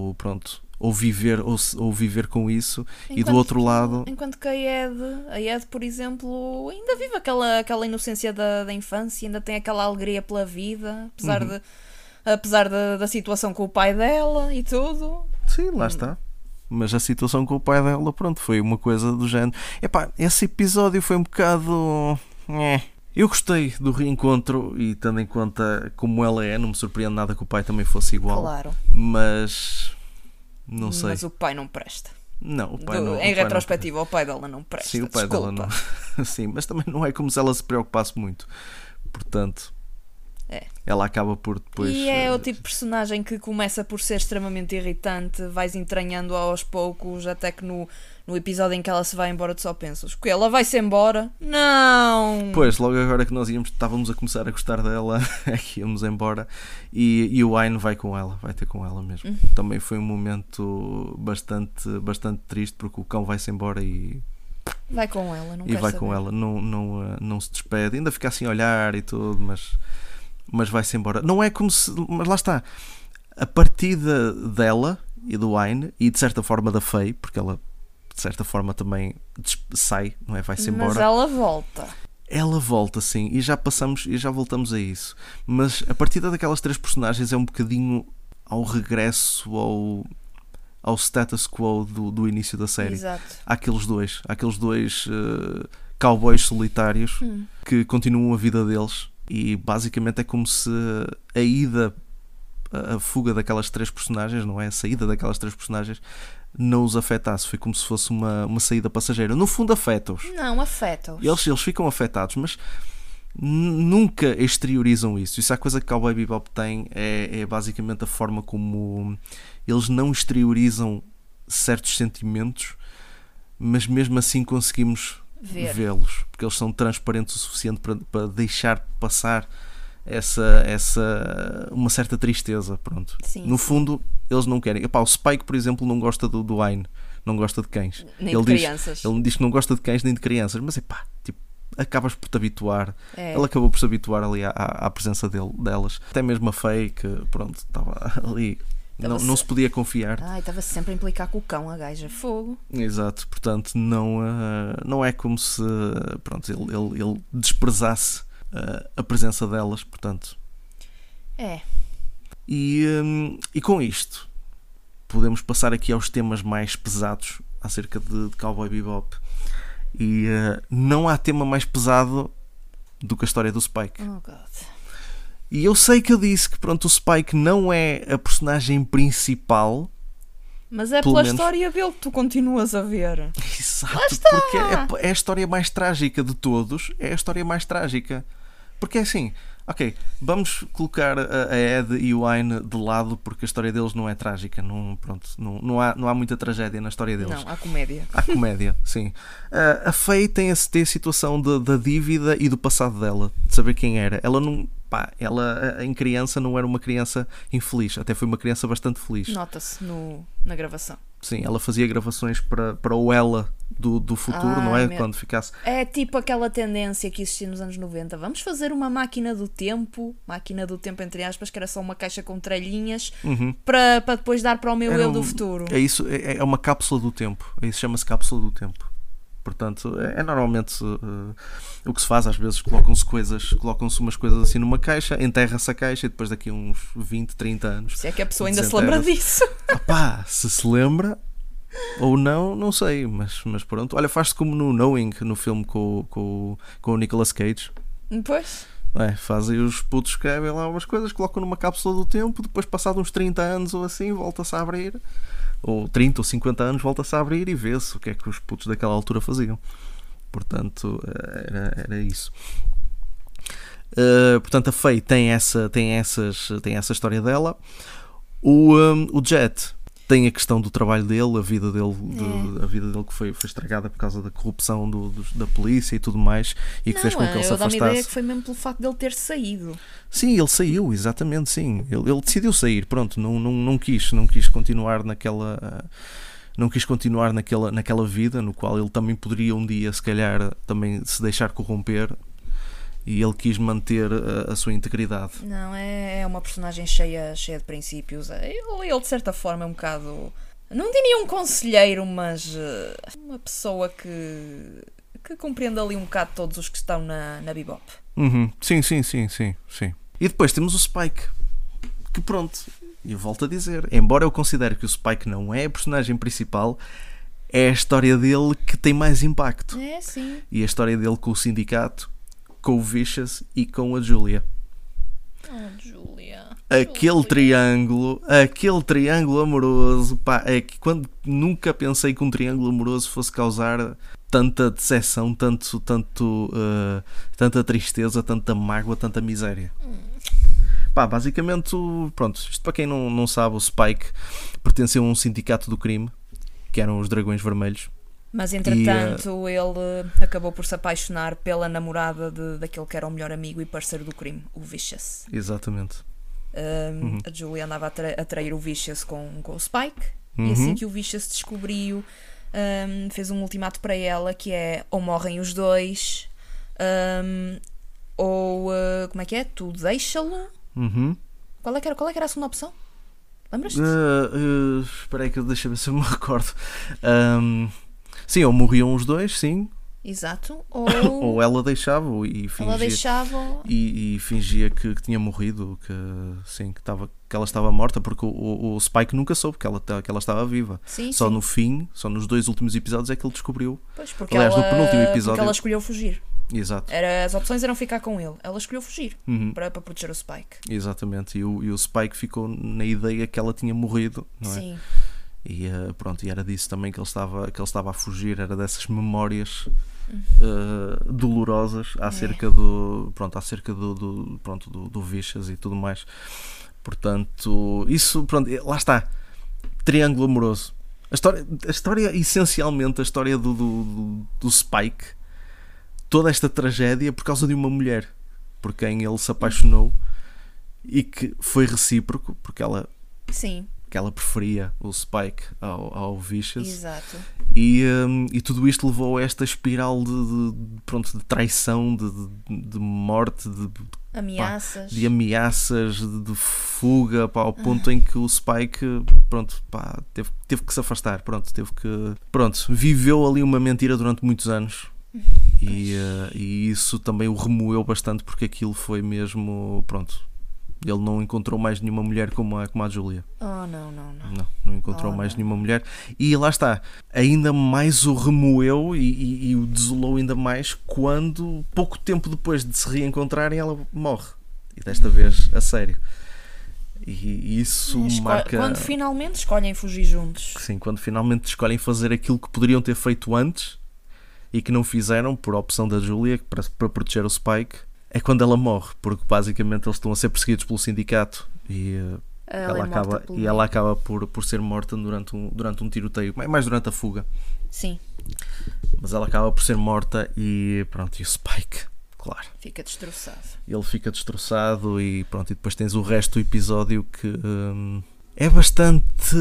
ou, pronto. Ou viver, ou, ou viver com isso, e do Enquanto outro lado, Enquanto que a Ed, a Ed, por exemplo, ainda vive aquela, aquela inocência da, da infância, ainda tem aquela alegria pela vida, apesar, Uhum. de, apesar da, da situação com o pai dela e tudo. Sim, lá está. Mas a situação com o pai dela, pronto, foi uma coisa do género. Epá, esse episódio foi um bocado. É. Eu gostei do reencontro e tendo em conta como ela é, não me surpreende nada que o pai também fosse igual. Claro. Mas. Não sei. Mas o pai não presta. Não, o pai Do- não. em pai não- retrospectiva, o pai dela não presta. Sim, o pai Desculpa. dela não. <laughs> Sim, mas também não é como se ela se preocupasse muito. Portanto. É. Ela acaba por depois. e é eh, o tipo de personagem que começa por ser extremamente irritante, vais entranhando aos poucos, até que no, no episódio em que ela se vai embora, tu só pensas: que ela vai-se embora? Não! Pois, logo agora que nós íamos, estávamos a começar a gostar dela, <laughs> é que íamos embora e, e o Aine vai com ela, vai ter com ela mesmo. Uhum. Também foi um momento bastante, bastante triste porque o cão vai-se embora e, Vai com ela, não e vai saber. com ela, não, não, eh, não se despede, ainda fica assim a olhar e tudo, mas, mas vai-se embora. Não é como se. Mas lá está, a partida dela e do Aine e de certa forma da Faye, porque ela de certa forma também sai, não é? Vai-se embora Mas ela volta. ela volta sim e já passamos e já voltamos a isso mas a partida daquelas três personagens é um bocadinho ao regresso ao ao status quo do, do início da série Exato. aqueles dois aqueles dois eh, cowboys solitários Hum. que continuam a vida deles e basicamente é como se a ida a a fuga daquelas três personagens não é a saída daquelas três personagens não os afetasse foi como se fosse uma, uma saída passageira no fundo afeta-os Não, afeta-os. eles, eles ficam afetados, mas nunca exteriorizam isso. Isso é a coisa que Cowboy Bebop tem, é, é basicamente a forma como eles não exteriorizam certos sentimentos, mas mesmo assim conseguimos vê-los, porque eles são transparentes o suficiente para, para deixar passar essa, essa uma certa tristeza, pronto. Sim, no fundo, eles não querem. Epá, o Spike, por exemplo, não gosta do, do Aine, não gosta de cães. Nem ele de diz- crianças. Ele diz que não gosta de cães nem de crianças, mas é pá, tipo, acabas por te habituar. É. Ele acabou por se habituar ali à, à à presença dele, delas. Até mesmo a Faye, que pronto, estava ali. Não, não se- podia confiar. Ai, estava sempre a implicar com o cão, a gaja. Fogo. Exato, portanto, não, ah, não é como se pronto, ele, ele, ele desprezasse ah, a presença delas, portanto. É. E, hum, e com isto, podemos passar aqui aos temas mais pesados acerca de, de Cowboy Bebop. E ah, não há tema mais pesado do que a história do Spike. Oh, God. E eu sei que eu disse que pronto, o Spike não é a personagem principal. Mas é pela menos- história dele que tu continuas a ver. Exato, porque é, é a história mais trágica de todos. É a história mais trágica. Porque é assim, ok, vamos colocar a, Ed e o Aine de lado porque a história deles não é trágica. Não, pronto, não, não, há, não há muita tragédia na história deles. Não, há comédia. Há comédia, <laughs> sim. Ah, a Faye tem a, tem a situação de- da dívida e do passado dela, de saber quem era. Ela não. Pá, ela em criança não era uma criança infeliz, até foi uma criança bastante feliz. Nota-se no, na gravação. Sim, ela fazia gravações para, para o ela do, do futuro, não é? meu- Quando ficasse. É tipo aquela tendência que existia nos anos 90. Vamos fazer uma máquina do tempo, máquina do tempo entre aspas, que era só uma caixa com trelhinhas, para, para depois dar para o meu Era eu do um- futuro. É isso, é, é uma cápsula do tempo. Isso chama-se cápsula do tempo. Portanto, é, é normalmente eh, o que se faz, às vezes colocam-se coisas, colocam-se umas coisas assim numa caixa, enterra-se a caixa e depois daqui a uns 20, 30 anos. Se é que a pessoa ainda se lembra disso. Pá, se se lembra ou não, não sei, mas, mas pronto. Olha, faz-se como no Knowing, no filme com, o- com, com o Nicolas Cage. Pois. É, fazem os putos escrevem lá umas coisas, colocam numa cápsula do tempo, depois passado uns 30 anos ou assim, volta-se a abrir, ou 30 ou 50 anos, volta-se a abrir e vê-se o que é que os putos daquela altura faziam. Portanto, era, era isso. Uh, portanto, a Faye tem essa, tem, essas, tem essa história dela. O, um, o Jet tem a questão do trabalho dele, a vida dele, de- a vida dele que foi, foi estragada por causa da corrupção do- dos- da polícia e tudo mais, e que fez com que ele se eu dá-me ideia afastasse. que foi mesmo pelo facto dele ter saído. Sim, ele saiu, exatamente, sim. Ele, ele decidiu sair, pronto, não, não, não quis, não quis continuar naquela. Não quis continuar naquela, naquela vida no qual ele também poderia um dia, se calhar, também se deixar corromper e ele quis manter a, a sua integridade. Não, é, é uma personagem cheia, cheia de princípios. Ele, ele, de certa forma, é um bocado. Não diria um conselheiro, mas eh, uma pessoa que, que compreende ali um bocado todos os que estão na, na Bebop. Uhum, Sim, sim, sim, sim, sim. E depois temos o Spike, que pronto, eu volto a dizer, embora eu considere que o Spike não é a personagem principal, é a história dele que tem mais impacto. É, sim. e a história dele com o sindicato, com o Vicious e com a Julia. Oh, Julia. Aquele triângulo, aquele triângulo amoroso, pá, é que quando nunca pensei que um triângulo amoroso fosse causar tanta decepção, tanto, tanto, eh, tanta tristeza, tanta mágoa, tanta miséria. Pá, basicamente, pronto, isto para quem não, não sabe, o Spike pertenceu a um sindicato do crime, que eram os Dragões Vermelhos. Mas entretanto, ele acabou por se apaixonar pela namorada de, daquele que era o melhor amigo e parceiro do crime, o Vicious. Exatamente. Um, Uhum. A Julia andava a, tra a trair o Vicious com, com o Spike, e Uhum. assim que o Vicious descobriu, um, fez um ultimato para ela que é ou morrem os dois, um, ou uh, como é que é? Tu deixa-lo. Uhum. Qual, é que era, qual é que era a segunda opção? Lembras-te? Ah, ah, espera aí que deixa ver se eu me <laughs> recordo. Ahm, sim, ou morriam os dois, sim. Exato. <laughs> Ou, Ou ela deixava e fingia, ela deixava. e, e fingia que, que tinha morrido, que sim, que, estava, que ela estava morta, porque o, o- o Spike nunca soube que ela, que ela estava viva. Sim, Só sim. no fim, só nos dois últimos episódios é que ele descobriu. Pois, porque Aliás, no ela, penúltimo porque episódio- ela escolheu fugir. Exato. Era, as opções eram ficar com ele. Ela escolheu fugir Uhum, para, para proteger o Spike. Exatamente. E o, e o Spike ficou na ideia que ela tinha morrido, não é? Sim. E eh, pronto, e era disso também que ele estava, que ele estava a fugir, era dessas memórias Uhum. eh, dolorosas É. acerca do pronto, acerca do, do, pronto, do, do Vicious e tudo mais. Portanto, isso, pronto, lá está. Triângulo amoroso. A história, a história essencialmente, a história do, do, do- do Spike, toda esta tragédia por causa de uma mulher por quem ele se apaixonou e que foi recíproco, porque ela Sim, que ela preferia o Spike ao, ao Vicious exato. e, hum, e tudo isto levou a esta espiral de, de- de- pronto, de traição, de, de- de morte, de, Ameaças. de ameaças, de, de fuga, pá, ao ponto em que o Spike pronto, pá, teve, teve que se afastar, pronto, teve que pronto, viveu ali uma mentira durante muitos anos <laughs> e, eh, e isso também o remoeu bastante porque aquilo foi mesmo pronto. Ele não encontrou mais nenhuma mulher como a, como a Julia. Oh, não, não, não. Não, não encontrou Oh, mais não. nenhuma mulher. E lá está, ainda mais o remoeu e, e- e o desolou ainda mais quando, pouco tempo depois de se reencontrarem, ela morre. E desta vez a sério. E, e isso Esco- marca. Quando finalmente escolhem fugir juntos. Sim, quando finalmente escolhem fazer aquilo que poderiam ter feito antes e que não fizeram por opção da Julia para, para proteger o Spike, é quando ela morre, porque basicamente eles estão a ser perseguidos pelo sindicato e eh, Ela, ela é morta acaba, pelo e ela acaba por, por ser morta durante um, durante um tiroteio, mais- mais durante a fuga. Sim, Mas ela acaba por ser morta e pronto, e o Spike, claro, fica destroçado. ele fica destroçado e pronto, e depois tens o resto do episódio que hum, é bastante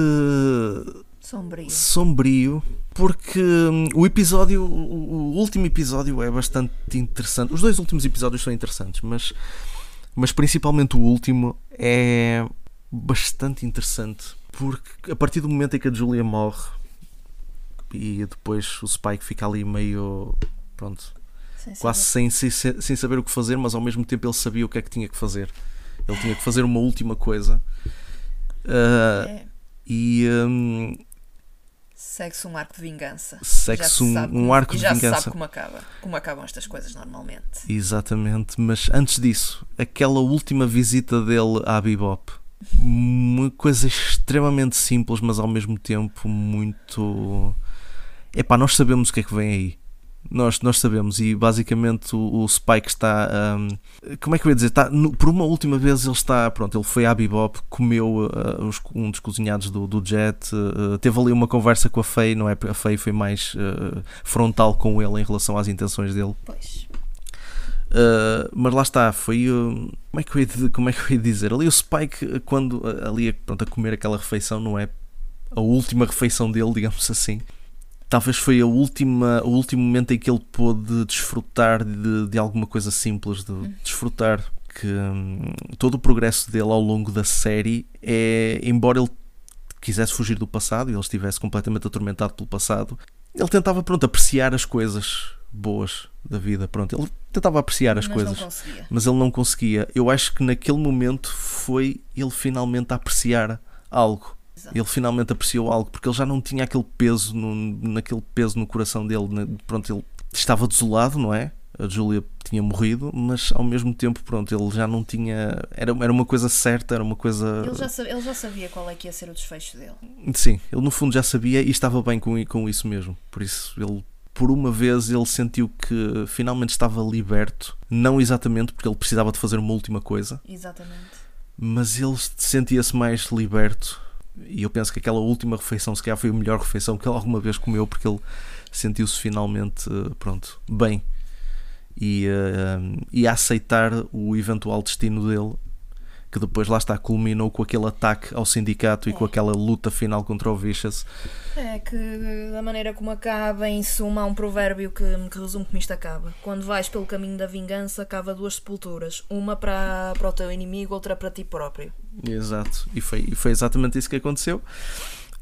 Sombrio. sombrio, porque hum, o episódio, o, último episódio é bastante interessante. Os dois últimos episódios são interessantes, mas, mas principalmente o último é bastante interessante, porque a partir do momento em que a Julia morre e depois o Spike fica ali meio pronto, Sem quase sem, sem, sem saber o que fazer, mas ao mesmo tempo ele sabia o que é que tinha que fazer. Ele tinha que fazer uma última coisa. Ah, É, e hum, Segue-se um arco de vingança. Segue-se Já se um- sabe um arco e de já se vingança. sabe como acaba. Como acabam estas coisas normalmente. Exatamente, mas antes disso, aquela última visita dele à Bebop, uma coisa extremamente simples, mas ao mesmo tempo muito. Epá, nós sabemos o que é que vem aí. Nós, nós sabemos, e basicamente o, o Spike está. hum, como é que eu ia dizer? Está, no- por uma última vez ele está. Pronto, ele foi à Bebop, comeu uh, os- um dos cozinhados do, do Jet, uh, teve ali uma conversa com a Faye, não é? A Faye foi mais uh, frontal com ele em relação às intenções dele. Pois. Uh, mas lá está, foi. uh, como, é que eu ia, como é que eu ia dizer? Ali o Spike, uh, quando uh, ali pronto, a comer aquela refeição, não é a última refeição dele, digamos assim. Talvez foi a última, o último momento em que ele pôde desfrutar de, de alguma coisa simples, de desfrutar que hum, todo o progresso dele ao longo da série é, embora ele quisesse fugir do passado e ele estivesse completamente atormentado pelo passado, ele tentava pronto apreciar as coisas boas da vida, pronto, ele tentava apreciar as Mas coisas mas ele não conseguia. Eu acho que naquele momento foi ele finalmente a apreciar algo. Ele finalmente apreciou algo porque ele já não tinha aquele peso no, naquele peso no coração dele. né? Pronto, ele estava desolado, não é? A Julia tinha morrido, mas ao mesmo tempo, pronto, ele já não tinha. Era, era uma coisa certa, era uma coisa. Ele já, sabia, ele já sabia qual é que ia ser o desfecho dele. Sim, ele no fundo já sabia e estava bem com, com isso mesmo. Por isso, ele, por uma vez, ele sentiu que finalmente estava liberto. Não exatamente porque ele precisava de fazer uma última coisa, Exatamente. mas ele sentia-se mais liberto. E eu penso que aquela última refeição, se calhar, foi a melhor refeição que ele alguma vez comeu, porque ele sentiu-se finalmente, eh, pronto, bem. E, eh, e a aceitar o eventual destino dele, que depois lá está, culminou com aquele ataque ao sindicato e com É. aquela luta final contra o Vicious. É que da maneira como acaba, em suma, há um provérbio que, que resume como isto acaba. Quando vais pelo caminho da vingança, cava duas sepulturas. Uma para, para o teu inimigo, outra para ti próprio. Exato, e foi, e foi exatamente isso que aconteceu.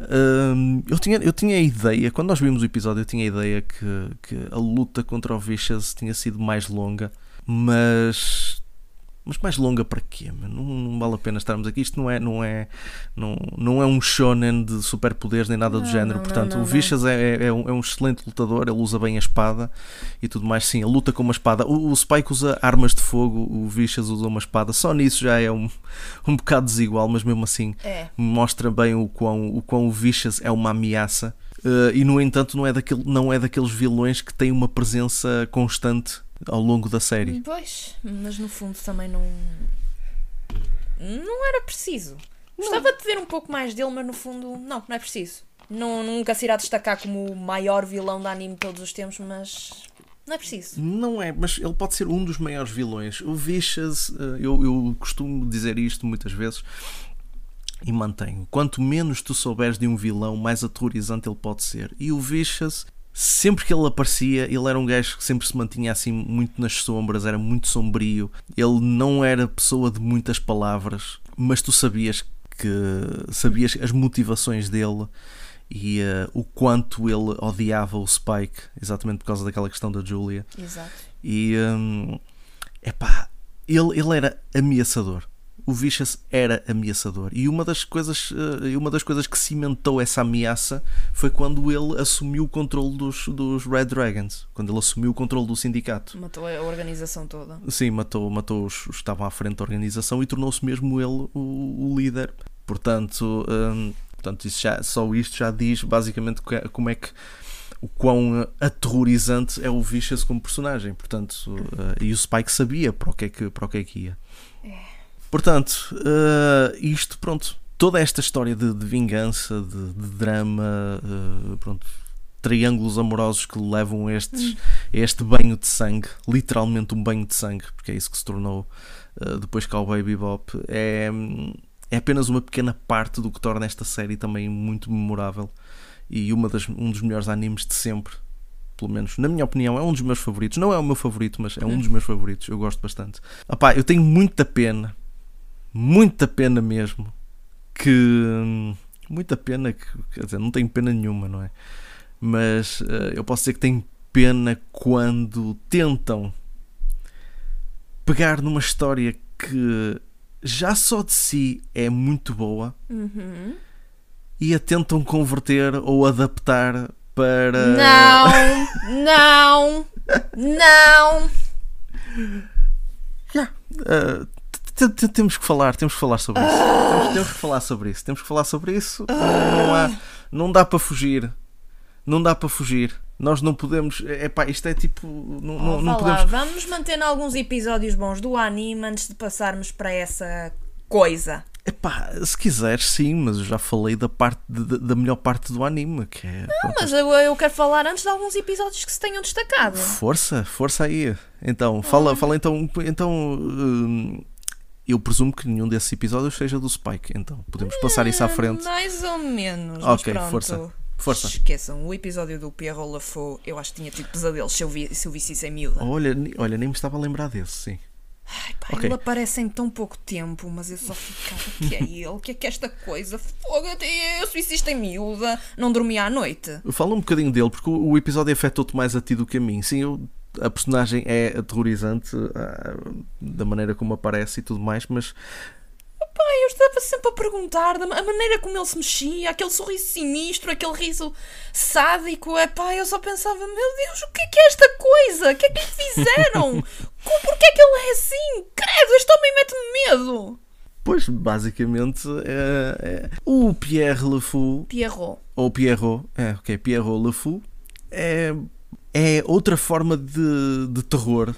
Hum, eu, tinha, eu tinha a ideia, quando nós vimos o episódio, eu tinha a ideia que, que a luta contra o Vicious tinha sido mais longa, mas. Mas mais longa para quê? Não, não vale a pena estarmos aqui. Isto não é, não é, não, não é um shonen de superpoderes nem nada do Não, género. não, Portanto, o Vicious é, é, é um, é um excelente lutador. Ele usa bem a espada e tudo mais. Sim, a luta com uma espada. O, o Spike usa armas de fogo, o Vicious usa uma espada. Só nisso já é um, <laughs> um bocado desigual, mas mesmo assim É. mostra bem o quão o, quão o Vicious é uma ameaça. Eh, e no entanto, não é, daquele, não é daqueles vilões que têm uma presença constante ao longo da série. Pois, mas no fundo também não. Não era preciso. Gostava de ver um pouco mais dele, mas no fundo, não, não é preciso. Não, nunca se irá destacar como o maior vilão da anime de todos os tempos, mas não é preciso. Não é, mas ele pode ser um dos maiores vilões. O Vicious, eh, eu, eu costumo dizer isto muitas vezes e mantenho. Quanto menos tu souberes de um vilão, mais aterrorizante ele pode ser. E o Vicious, sempre que ele aparecia, ele era um gajo que sempre se mantinha assim muito nas sombras, era muito sombrio. Ele não era pessoa de muitas palavras, mas tu sabias que sabias as motivações dele e eh, o quanto ele odiava o Spike, exatamente por causa daquela questão da Julia. Exato. E hum, epá, ele, ele era ameaçador. O Vicious era ameaçador. E uma das coisas, eh, uma das coisas que cimentou essa ameaça foi quando ele assumiu o controle dos, dos Red Dragons. Quando ele assumiu o controle do sindicato. Matou a organização toda. Sim, matou, matou os, os que estavam à frente da organização e tornou-se mesmo ele o, o líder. Portanto, hum, portanto isso já, só isto já diz basicamente que- como é que o quão aterrorizante é o Vicious como personagem. Portanto, eh, e o Spike sabia para o que é que, para o que, é que ia. Portanto, eh, isto, pronto, toda esta história de, de vingança, de, de drama, eh, pronto, triângulos amorosos que levam estes, a este banho de sangue, literalmente um banho de sangue, porque é isso que se tornou eh, depois Cowboy Bebop, é, é apenas uma pequena parte do que torna esta série também muito memorável e uma das, um dos melhores animes de sempre. Pelo menos, na minha opinião, é um dos meus favoritos. Não é o meu favorito, mas é um dos meus favoritos. Eu gosto bastante. Opá, eu tenho muita pena, muita pena mesmo, que. Muita pena, que, quer dizer, não tenho pena nenhuma, não é? Mas uh, eu posso dizer que tenho pena quando tentam pegar numa história que já só de si é muito boa Uhum. e a tentam converter ou adaptar para. Não, não, não. <laughs> Yeah. Uh, temos que falar, temos que falar sobre isso. Temos, temos que falar sobre isso. Temos que falar sobre isso. Não, há, não dá para fugir. Não dá para fugir. Nós não podemos. Epá, isto é tipo. Não, não, Oh, não lá, podemos. vamos manter alguns episódios bons do anime antes de passarmos para essa coisa. Epá, se quiseres, sim, mas eu já falei da, parte de- da melhor parte do anime, que é. pronto, Mas eu, eu quero falar antes de alguns episódios que se tenham destacado. Força, força aí. Então, fala, fala então. Então. hum, eu presumo que nenhum desses episódios seja do Spike, então podemos passar isso à frente. Mais ou menos. Ok, força, força. Esqueçam, o episódio do Pierrot Lafaux, eu acho que tinha tido pesadelos se eu, vi, se eu visse isso em miúda. Olha, olha, nem me estava a lembrar desse, sim. Ai, pá, ok. ele aparece em tão pouco tempo, mas eu só ficava que é ele, que é que é esta coisa? Fogo, até eu se visse isto em miúda, não dormia à noite. Fala um bocadinho dele, porque o, o episódio afetou-te mais a ti do que a mim. Sim, eu- a personagem é aterrorizante ah, da maneira como aparece e tudo mais, mas Pá, eu estava sempre a perguntar a maneira como ele se mexia, aquele sorriso sinistro, aquele riso sádico. É pá, eu só pensava, meu Deus, o que é que é esta coisa? O que é que lhe fizeram? <laughs> Como, porquê é que ele é assim? Credo, este homem mete-me medo. Pois, basicamente, é, é- o Pierre Le Fou, Pierrot. ou Pierrot, é, ok, Pierrot Le Fou, é, é outra forma de, de terror,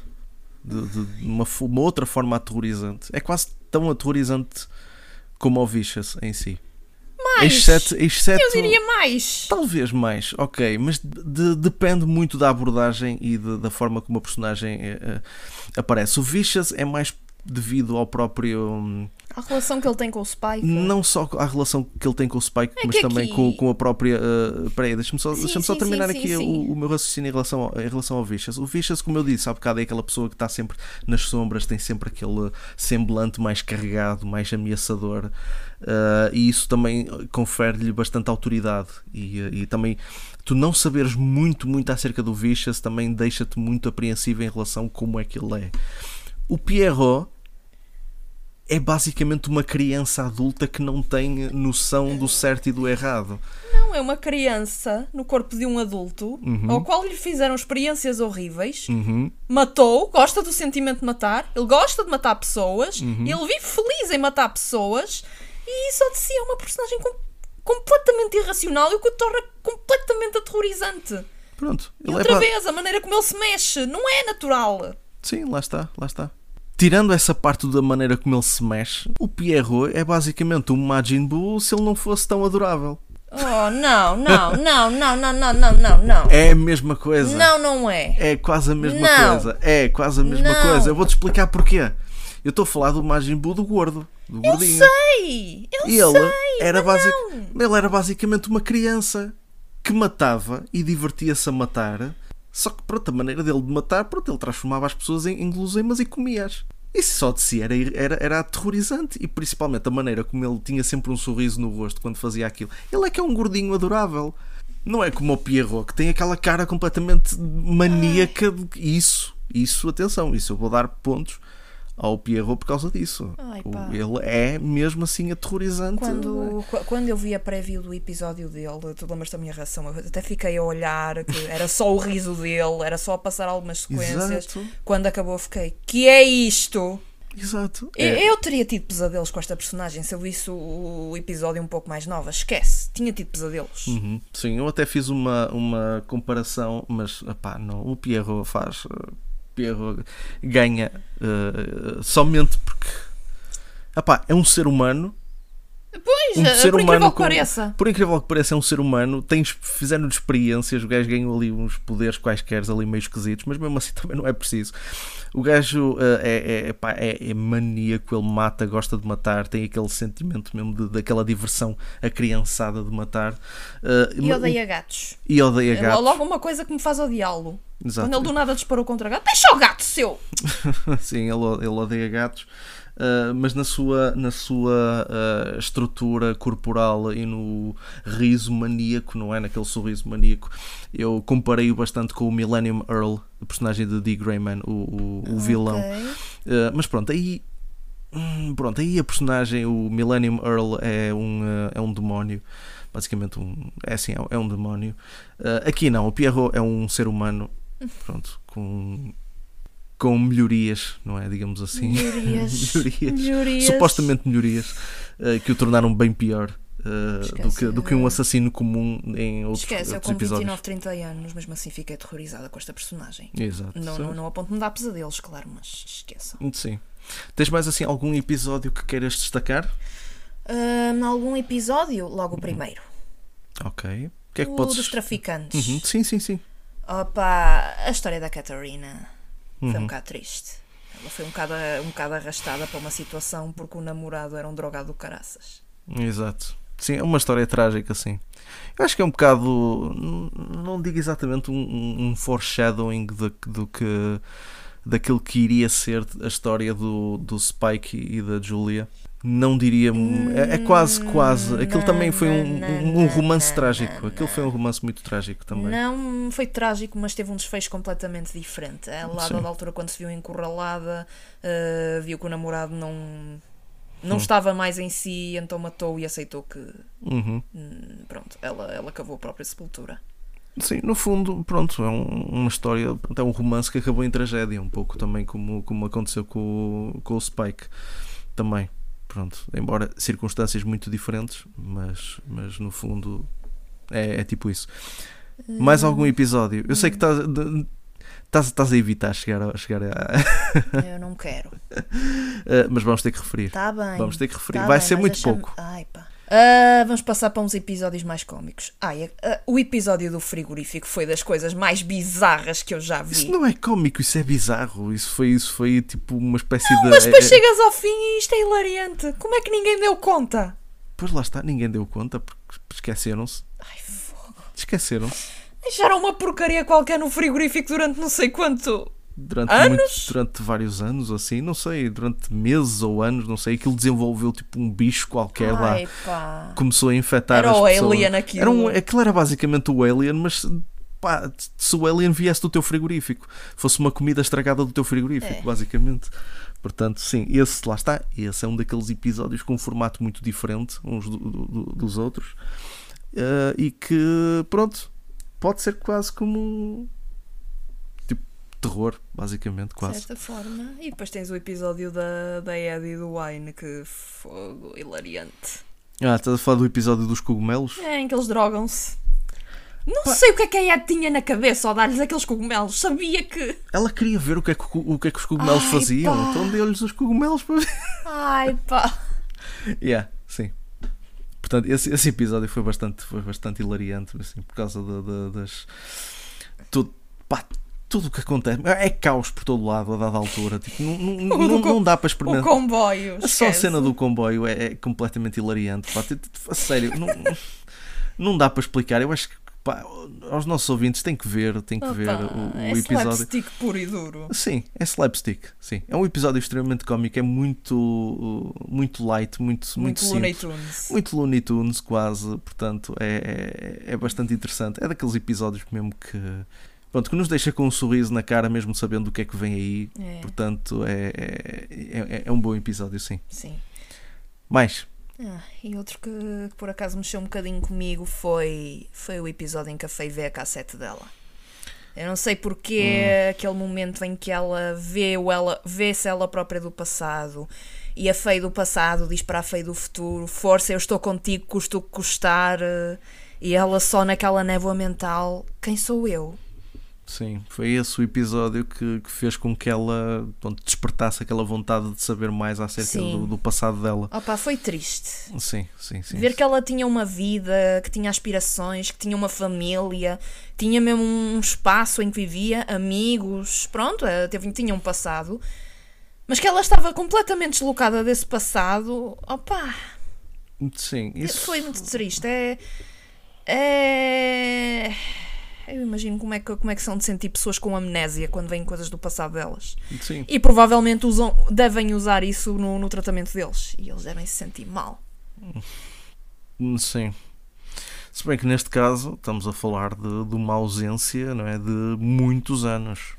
de, de- uma, uma outra forma aterrorizante. É quase tão aterrorizante como o Vicious em si. Mais, Exceto, exceto eu diria mais. Talvez mais, ok, mas de- de- depende muito da abordagem e da forma como a personagem eh, eh, aparece. O Vicious é mais devido ao próprio. hum, A relação que ele tem com o Spike. Não só à relação que ele tem com o Spike, É mas que também aqui- com, com a própria. Uh, peraí, deixa-me só, Sim, deixa só sim, terminar sim, aqui o, o meu raciocínio em relação, ao, em relação ao Vicious. O Vicious, como eu disse há bocado, é aquela pessoa que está sempre nas sombras, tem sempre aquele semblante mais carregado, mais ameaçador, uh, e isso também confere-lhe bastante autoridade. E, uh, e também tu não saberes muito, muito acerca do Vicious também deixa-te muito apreensivo em relação a como é que ele é. O Pierrot é basicamente uma criança adulta que não tem noção do certo e do errado. Não, é uma criança no corpo de um adulto Uhum. ao qual lhe fizeram experiências horríveis. Uhum. Matou, gosta do sentimento de matar, ele gosta de matar pessoas, Uhum. ele vive feliz em matar pessoas e só de si é uma personagem com- completamente irracional e o que o torna completamente aterrorizante. Pronto. E Ele outra é vez, a maneira como ele se mexe, não é natural. Sim, lá está, lá está. Tirando essa parte da maneira como ele se mexe, o Pierrot é basicamente um Majin Buu se ele não fosse tão adorável. Oh, não, não, não, não, não, não, não, não, não. É a mesma coisa. Não, não é. É quase a mesma Não. coisa. É quase a mesma Não. coisa. Eu vou-te explicar porquê. Eu estou a falar do Majin Buu do gordo, do Eu gordinho. sei, eu E ele sei, era, basic... não. ele era basicamente uma criança que matava e divertia-se a matar. Só que, pronto, a maneira dele de matar, pronto, ele transformava as pessoas em, em guloseimas e comia-as. Isso só de si era, era, era aterrorizante. E principalmente a maneira como ele tinha sempre um sorriso no rosto quando fazia aquilo. Ele é que é um gordinho adorável. Não é como o Pierrot, que tem aquela cara completamente maníaca. De... Isso, isso, atenção, isso eu vou dar pontos ao Pierrot por causa disso. Ai, ele é mesmo assim aterrorizante. Quando, qu- quando eu vi a preview do episódio dele, tu lembras da minha reação? Eu até fiquei a olhar, que era só o riso dele, era só a passar algumas sequências. Exato. Quando acabou, fiquei: Que é isto? Exato. Eu- É. Eu teria tido pesadelos com esta personagem se eu visse o o episódio um pouco mais nova. Esquece, tinha tido pesadelos. Uhum. Sim, eu até fiz uma, uma comparação, mas epá, não, o Pierrot faz. Pierrot ganha uh, somente porque é um ser humano Pois, um eh, ser por humano incrível que com- pareça. Por incrível que pareça, é um ser humano. Tens, fizeram experiências, o gajo ganhou ali uns poderes quaisquer ali meio esquisitos, mas mesmo assim <laughs> também não é preciso. O gajo eh, é, é, pá, é- é maníaco, ele mata, gosta de matar, tem aquele sentimento mesmo de, daquela diversão acriançada de matar. eh, E odeia gatos. e odeia É gatos. logo uma coisa que me faz odiá-lo. Quando ele do nada disparou contra gato. Deixa o gato seu! <laughs> Sim, ele, ele odeia gatos, uh, mas na sua, na sua uh, estrutura corporal e no riso maníaco, não é? Naquele sorriso maníaco, eu comparei-o bastante com o Millennium Earl, o personagem de Dee Grayman, o, o, o vilão. Ok. Uh, mas pronto, aí. hum, Pronto, aí a personagem, o Millennium Earl, é um, é um demónio. Basicamente, um, é assim, é, é um demónio. Uh, aqui não, o Pierrot é um ser humano, pronto, com, com melhorias, não é? Digamos assim. Melhorias. <laughs> melhorias. Melhorias. Supostamente melhorias, uh, que o tornaram bem pior. uh, do, Esquece. que, do que um assassino comum em outros, Esquece, eu outros com episódios. 29, 30 anos, mesmo assim fiquei aterrorizada com esta personagem. Exato. Não, não, não a ponto de me dar pesadelos, claro, mas esqueçam. Sim. Tens mais assim algum episódio que queiras destacar? Hum, algum episódio? Logo o primeiro. Ok. O que é que o podes. dos traficantes. Uhum, Sim, sim, sim. Opa, a história da Catarina foi Uhum. um bocado triste. Ela foi um bocado, um bocado arrastada para uma situação porque o namorado era um drogado do caraças. Exato. Sim, é uma história trágica, sim. Eu acho que é um bocado. Não digo exatamente um, um- um foreshadowing de- do que. daquilo que iria ser a história do, do Spike e da Julia. Não diria. É, é quase, quase. Aquilo também foi um, um, um romance trágico. Aquilo foi um romance muito trágico também. Não foi trágico, mas teve um desfecho completamente diferente. Ela, a Sim. dada altura, quando se viu encurralada, uh, viu que o namorado não, não Hum. estava mais em si, então matou e aceitou que, Uhum. hum, pronto, ela, ela cavou a própria sepultura. Sim, no fundo, pronto, é um- uma história, é um romance que acabou em tragédia, um pouco também como, como aconteceu com, com o Spike. Também, pronto, embora circunstâncias muito diferentes, mas, mas no fundo é, é tipo isso. Mais algum episódio? Eu sei que estás, estás, estás a evitar chegar a. Chegar a <laughs> Eu não quero. Eh, mas vamos ter que referir. Tá bem. Vamos ter que referir. tá Vai bem, ser muito pouco. Ai, pá. Ah, vamos passar para uns episódios mais cómicos. Ai, ah, o episódio do frigorífico foi das coisas mais bizarras que eu já vi. Isso não é cómico, isso é bizarro. Isso foi, isso foi tipo uma espécie de. Mas depois é- chegas ao fim e isto é hilariante. Como é que ninguém deu conta? Pois lá está, ninguém deu conta porque esqueceram-se. Ai, fogo. Esqueceram-se. Deixaram uma porcaria qualquer no frigorífico durante não sei quanto. Durante, Anos? muitos- durante vários anos, assim, não sei, durante meses ou anos, não sei, aquilo desenvolveu tipo um bicho qualquer lá. Ai, pá. Começou a infectar Era as o pessoas. alien aquilo. Era um, aquilo era basicamente o alien, mas pá, se o alien viesse do teu frigorífico, fosse uma comida estragada do teu frigorífico, É. basicamente. Portanto, sim, esse lá está. Esse é um daqueles episódios com um formato muito diferente uns do- do- do- dos outros eh, e que, pronto, pode ser quase como terror, basicamente, De quase. certa forma. E depois tens o episódio da, da Eddie e do Wine, que fogo hilariante. Ah, estás a falar do episódio dos cogumelos? É, em que eles drogam-se. Não sei o que é que a Ed tinha na cabeça ao dar-lhes aqueles cogumelos. Sabia que. Ela queria ver o que é que, o que, é que os cogumelos Ai, faziam, pá. então deu-lhes os cogumelos para ver. Ai pá. Yeah, sim. Portanto, esse, esse episódio foi bastante, foi bastante hilariante, assim, por causa da- da- das. Tudo, pá, tudo o que acontece. É caos por todo lado a dada altura. Tipo, não, não, <laughs> O não, não dá para O experimentar. comboio. A só a esquece. cena do comboio é, é completamente hilariante. Pá. T- t- A sério, não, <laughs> não dá para explicar. Eu acho que pá, aos nossos ouvintes têm que ver, têm que Opa, ver o, o é episódio. slapstick puro e duro. Sim, é slapstick. Sim. É um episódio extremamente cómico, é muito, muito light, muito, muito, Muito Looney. Tunes. Muito Looney Tunes, quase. Portanto, é, é, é bastante interessante. É daqueles episódios mesmo que. Pronto, que nos deixa com um sorriso na cara, mesmo sabendo o que é que vem aí. É, Portanto, é, é, é, é um bom episódio, sim. sim. Mais. Ah, e outro que, que por acaso mexeu um bocadinho comigo foi, foi o episódio em que a Faye vê a cassete dela. Eu não sei porque Hum. aquele momento em que ela vê ela vê-se ela própria do passado e a Faye do passado diz para a Faye do futuro: Força, eu estou contigo, custa o que custar. eh, E ela só naquela névoa mental: Quem sou eu? Sim, foi esse o episódio que, que fez com que ela pronto, despertasse aquela vontade de saber mais acerca Sim. do, do passado dela. Opa, foi triste. Sim, sim, sim. Ver que ela tinha uma vida, que tinha aspirações, que tinha uma família, tinha mesmo um espaço em que vivia, amigos, pronto, eh, teve, tinha um passado, mas que ela estava completamente deslocada desse passado, opa, Sim, isso foi muito triste. É. É. Eu imagino como é, que, como é que são de sentir pessoas com amnésia quando veem coisas do passado delas. Sim, E provavelmente usam, devem usar isso no, no tratamento deles. E eles devem se sentir mal. sim. Se bem que neste caso estamos a falar de, de uma ausência não é, de muitos anos.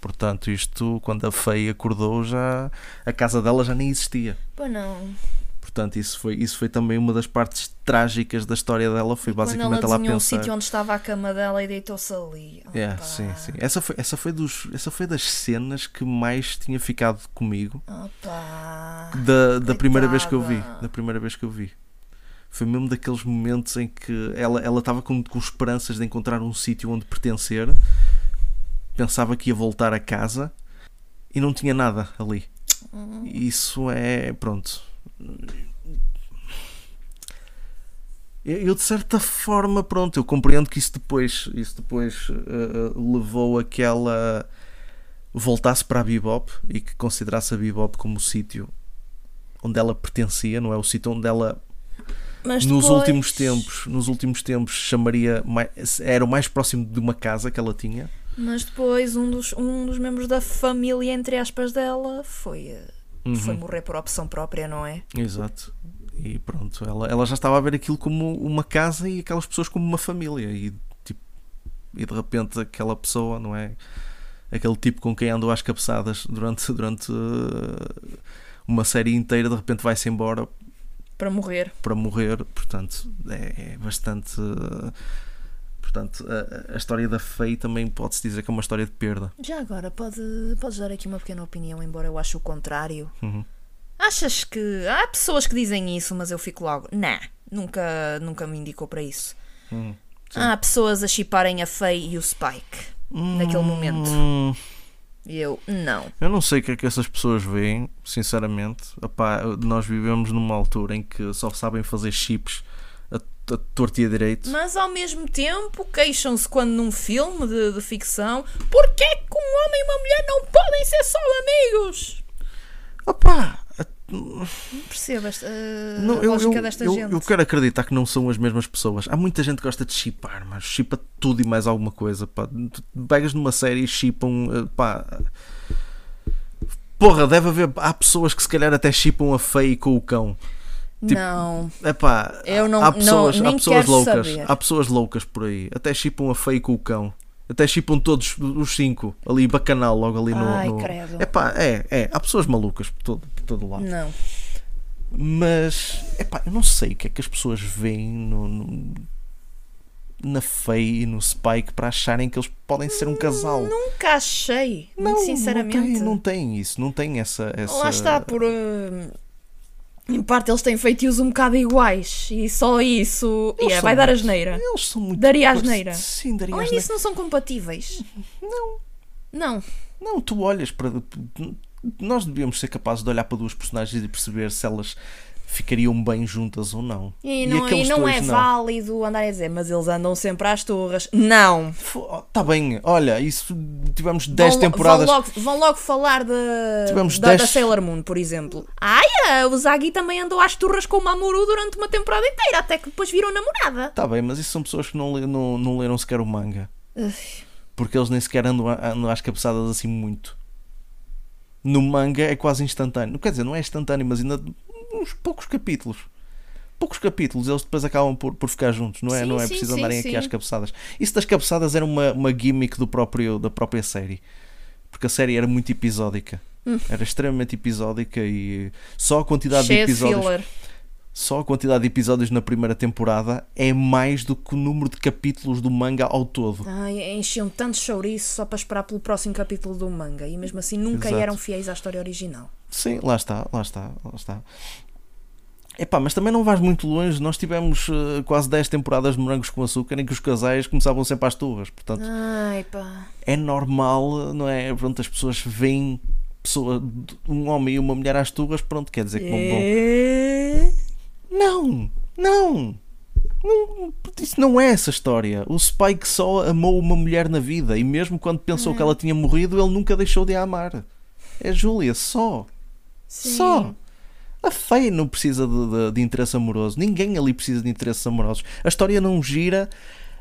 Portanto, isto, quando a Fei acordou, já a casa dela já nem existia. Pois não. Portanto, isso foi, isso foi também uma das partes trágicas da história dela. Foi Quando basicamente ela ela a desenhou um pensar. sítio onde estava a cama dela e deitou-se ali. É, sim, sim. Essa foi, essa, foi dos, essa foi das cenas que mais tinha ficado comigo Opa. da, da primeira vez que eu vi. Da primeira vez que eu vi. Foi mesmo daqueles momentos em que ela ela estava com, com esperanças de encontrar um sítio onde pertencer. Pensava que ia voltar a casa e não tinha nada ali. Hum. Isso é. Pronto. Eu, de certa forma, pronto, eu compreendo que isso depois, isso depois eh, levou a que ela voltasse para a Bebop e que considerasse a Bebop como o sítio onde ela pertencia, não é? O sítio onde ela Mas nos depois- últimos tempos, nos últimos tempos chamaria mais, era o mais próximo de uma casa que ela tinha. Mas depois um dos, um dos membros da família, entre aspas, dela foi, eh, Uhum. foi morrer por opção própria, não é? Exato. E pronto, ela, ela já estava a ver aquilo como uma casa e aquelas pessoas como uma família. E, tipo, e de repente aquela pessoa, não é? Aquele tipo com quem andou às cabeçadas durante, durante uh, uma série inteira, de repente vai-se embora Para morrer. para morrer. Portanto, é, é bastante. uh, portanto, a, a história da Faye também pode-se dizer que é uma história de perda. Já agora, pode, podes dar aqui uma pequena opinião, embora eu ache o contrário. Uhum. Achas que. Há pessoas que dizem isso, mas eu fico logo. Nah, nunca, nunca me indicou para isso. Uhum. Há pessoas a chiparem a Faye e o Spike naquele momento. Hum, E eu, não. Eu não sei o que é que essas pessoas veem, sinceramente. Epá, nós vivemos numa altura em que só sabem fazer chips a, torto e a direito. Mas ao mesmo tempo queixam-se quando num filme de, de ficção porquê é que um homem e uma mulher não podem ser só amigos? Opá, Não percebo esta, uh, não, a eu, lógica eu, desta eu, gente. eu quero acreditar que não são as mesmas pessoas. Há muita gente que gosta de chipar, mas chipa tudo e mais alguma coisa. Pá. Pegas numa série e chipam. eh, Pá. Porra, deve haver. Há pessoas que se calhar até chipam a Faye com o cão. Tipo, não, Epá, Eu não- há pessoas, não- há pessoas loucas, saber. há pessoas loucas por aí. Até chipam a feio com o cão. Até chipam todos os cinco ali bacanal logo ali no. Ai, no... credo. Epá, é, é, há pessoas malucas por todo, por todo lado. não. Mas epá, eu não sei o que é que as pessoas veem no, no- na Faye e no Spike para acharem que eles podem ser um casal. Nunca achei, muito sinceramente. Não tem, não tem isso, não tem essa. essa... Lá está, por. uh, em parte eles têm feitios um bocado iguais e só isso. Yeah, vai dar asneira. Eles são muito. Daria asneira. Sim, daria Além disso, não são compatíveis. Não. Não. Não, tu olhas para. Nós devíamos ser capazes de olhar para duas personagens e perceber se elas ficariam bem juntas ou não. E não, e aqueles não é válido andar a dizer, mas eles andam sempre às turras. Não! Está tá bem, olha, isso tivemos 10 vão, temporadas. Vão logo, vão logo falar de, Tivemos da, 10 da Sailor Moon, por exemplo. Ai, o Zagi também andou às turras com o Mamoru durante uma temporada inteira, até que depois viram namorada. Está bem, mas isso são pessoas que não, não, não leram sequer o manga. Porque eles nem sequer andam, andam às cabeçadas assim muito. No manga é quase instantâneo. Quer dizer, não é instantâneo, mas ainda uns poucos capítulos. Poucos capítulos, eles depois acabam por, por ficar juntos, não é? Sim, não é sim, preciso sim, andarem aqui às cabeçadas. Isso das cabeçadas era uma, uma gimmick do próprio, da própria série. Porque a série era muito episódica. Era extremamente episódica e só a quantidade Hum. Cheia de de episódios. filler. Só a quantidade de episódios na primeira temporada é mais do que o número de capítulos do manga ao todo. Ai, enchiam tanto chouriço só para esperar pelo próximo capítulo do manga e mesmo assim nunca Exato. eram fiéis à história original. Sim, lá está, lá está, lá está. Epá, mas também não vais muito longe. Nós tivemos uh, quase 10 temporadas de Morangos com Açúcar em que os casais começavam sempre às turras. Portanto, Ai, pá. é normal, não é? Pronto, as pessoas veem pessoa, um homem e uma mulher às turras, pronto, quer dizer que É... Não, não, não. Isso não é essa história. O Spike só amou uma mulher na vida e mesmo quando pensou que ela tinha morrido, ele nunca deixou de a amar. É Júlia, só. Sim. Só. A Faye não precisa de, de- de interesse amoroso. Ninguém ali precisa de interesses amorosos. A história não gira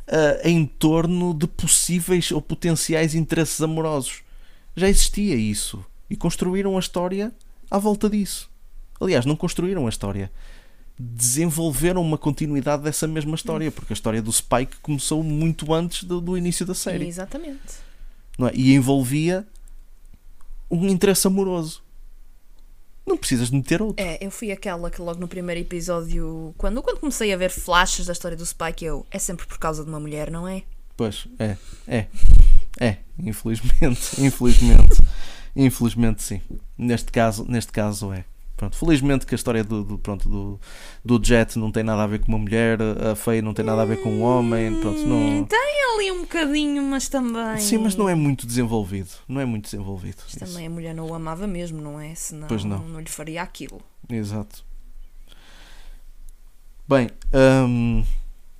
ah, em torno de possíveis ou potenciais interesses amorosos. Já existia isso. E construíram a história à volta disso. Aliás, não construíram a história. Desenvolveram uma continuidade dessa mesma história. Porque a história do Spike começou muito antes do, do início da série. Exatamente. é? E envolvia um interesse amoroso. Não precisas de meter outro. É, eu fui aquela que logo no primeiro episódio, quando, quando comecei a ver flashes da história do Spike, eu é sempre por causa de uma mulher, não é? Pois, é, é, é, infelizmente, <laughs> infelizmente, infelizmente sim. Neste caso, neste caso é. Pronto, felizmente que a história do, do, pronto, do, do Jet não tem nada a ver com uma mulher, a Faye não tem nada a ver com um homem, pronto, Hum, não... Tem ali um bocadinho, mas também. Sim, mas não é muito desenvolvido, não é muito desenvolvido. Mas isso. também a mulher não o amava mesmo, não é? Senão Pois não. lhe faria aquilo. Exato. Bem,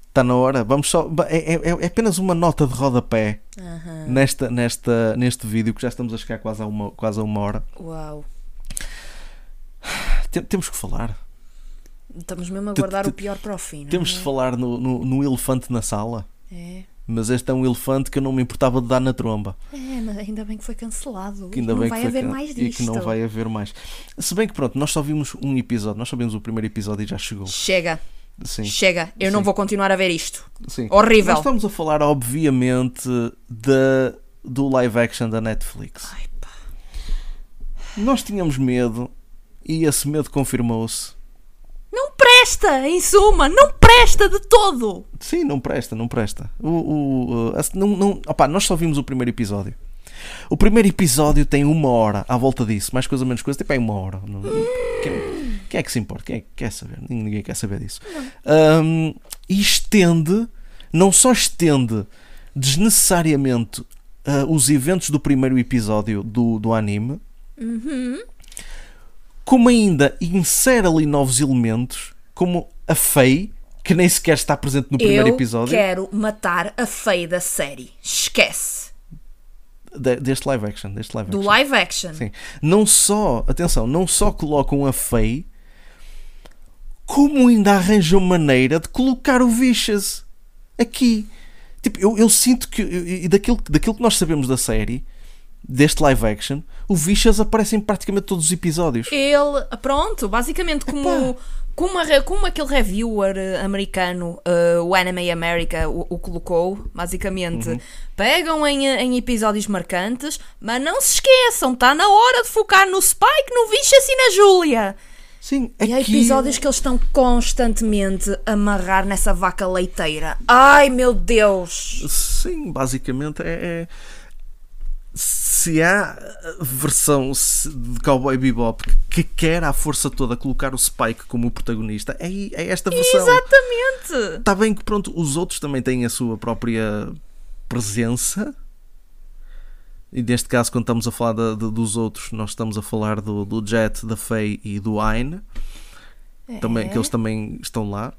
está na hora. Vamos só. É, é- é apenas uma nota de rodapé Aham. nesta, nesta, neste vídeo que já estamos a chegar quase a uma, quase a uma hora. Uau. Tem- temos que falar. Estamos mesmo a guardar o pior para o fim. não Temos é? de falar no, no, no elefante na sala. É. Mas este é um elefante que eu não me importava de dar na tromba. É, mas ainda bem que foi cancelado. Que ainda não bem vai que haver can- mais E disto. que não vai haver mais. Se bem que pronto, nós só vimos um episódio. Nós só vimos o primeiro episódio e já chegou. Chega, Sim. chega. Eu não Sim. vou continuar a ver isto. Sim. Horrível. Nós estamos a falar, obviamente, da, do live action da Netflix. Ai, pá. Nós tínhamos medo e esse medo confirmou-se. Não presta, em suma, não presta de todo. Sim, não presta, não presta. O, o, a- não, não, opá, nós só vimos o primeiro episódio. O primeiro episódio tem uma hora à volta disso, mais coisa menos coisa, tipo é uma hora. Não- quem, quem é que se importa? Quem é que quer saber? Ninguém quer saber disso. Um, e estende, não só estende desnecessariamente uh, os eventos do primeiro episódio do, do anime, como ainda insere ali novos elementos, como a Faye, que nem sequer está presente no primeiro eu episódio quero matar a feia da série. Esquece. de- deste live action. Deste live Do action. live action. Sim. Não só, atenção, não só colocam a Faye, como ainda arranjam maneira de colocar o Vicious aqui. Tipo, eu, eu sinto que, e daquilo, daquilo que nós sabemos da série, deste live action, o Vicious aparece em praticamente todos os episódios. Ele, pronto, basicamente como, como, a como aquele reviewer eh, americano, eh, o Anime America, o, o colocou, basicamente, Uhum. pegam em, eh, em episódios marcantes, mas não se esqueçam, está na hora de focar no Spike, no Vicious e na Júlia. Sim, E há aqui- episódios que eles estão constantemente a amarrar nessa vaca leiteira. Ai meu Deus! Sim, basicamente é. é- Se há a versão de Cowboy Bebop que quer à força toda colocar o Spike como o protagonista, é, é esta versão. Exatamente! Está bem que pronto, os outros também têm a sua própria presença. E neste caso, quando estamos a falar da- de- dos outros, nós estamos a falar do, do Jet, da Faye e do Aine, também, que eles também estão lá.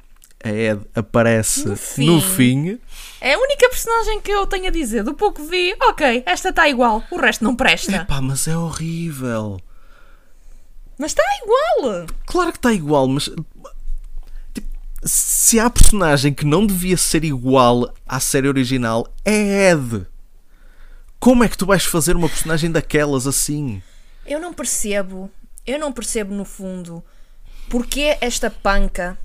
A Ed aparece No fim. no fim. É a única personagem que eu tenho a dizer. Do pouco vi, ok, esta está igual, o resto não presta. Epá, mas é horrível. Mas está igual! Claro que está igual, mas tipo, se há personagem que não devia ser igual à série original, é Ed. Como é que tu vais fazer uma personagem daquelas assim? Eu não percebo, eu não percebo no fundo porque esta panca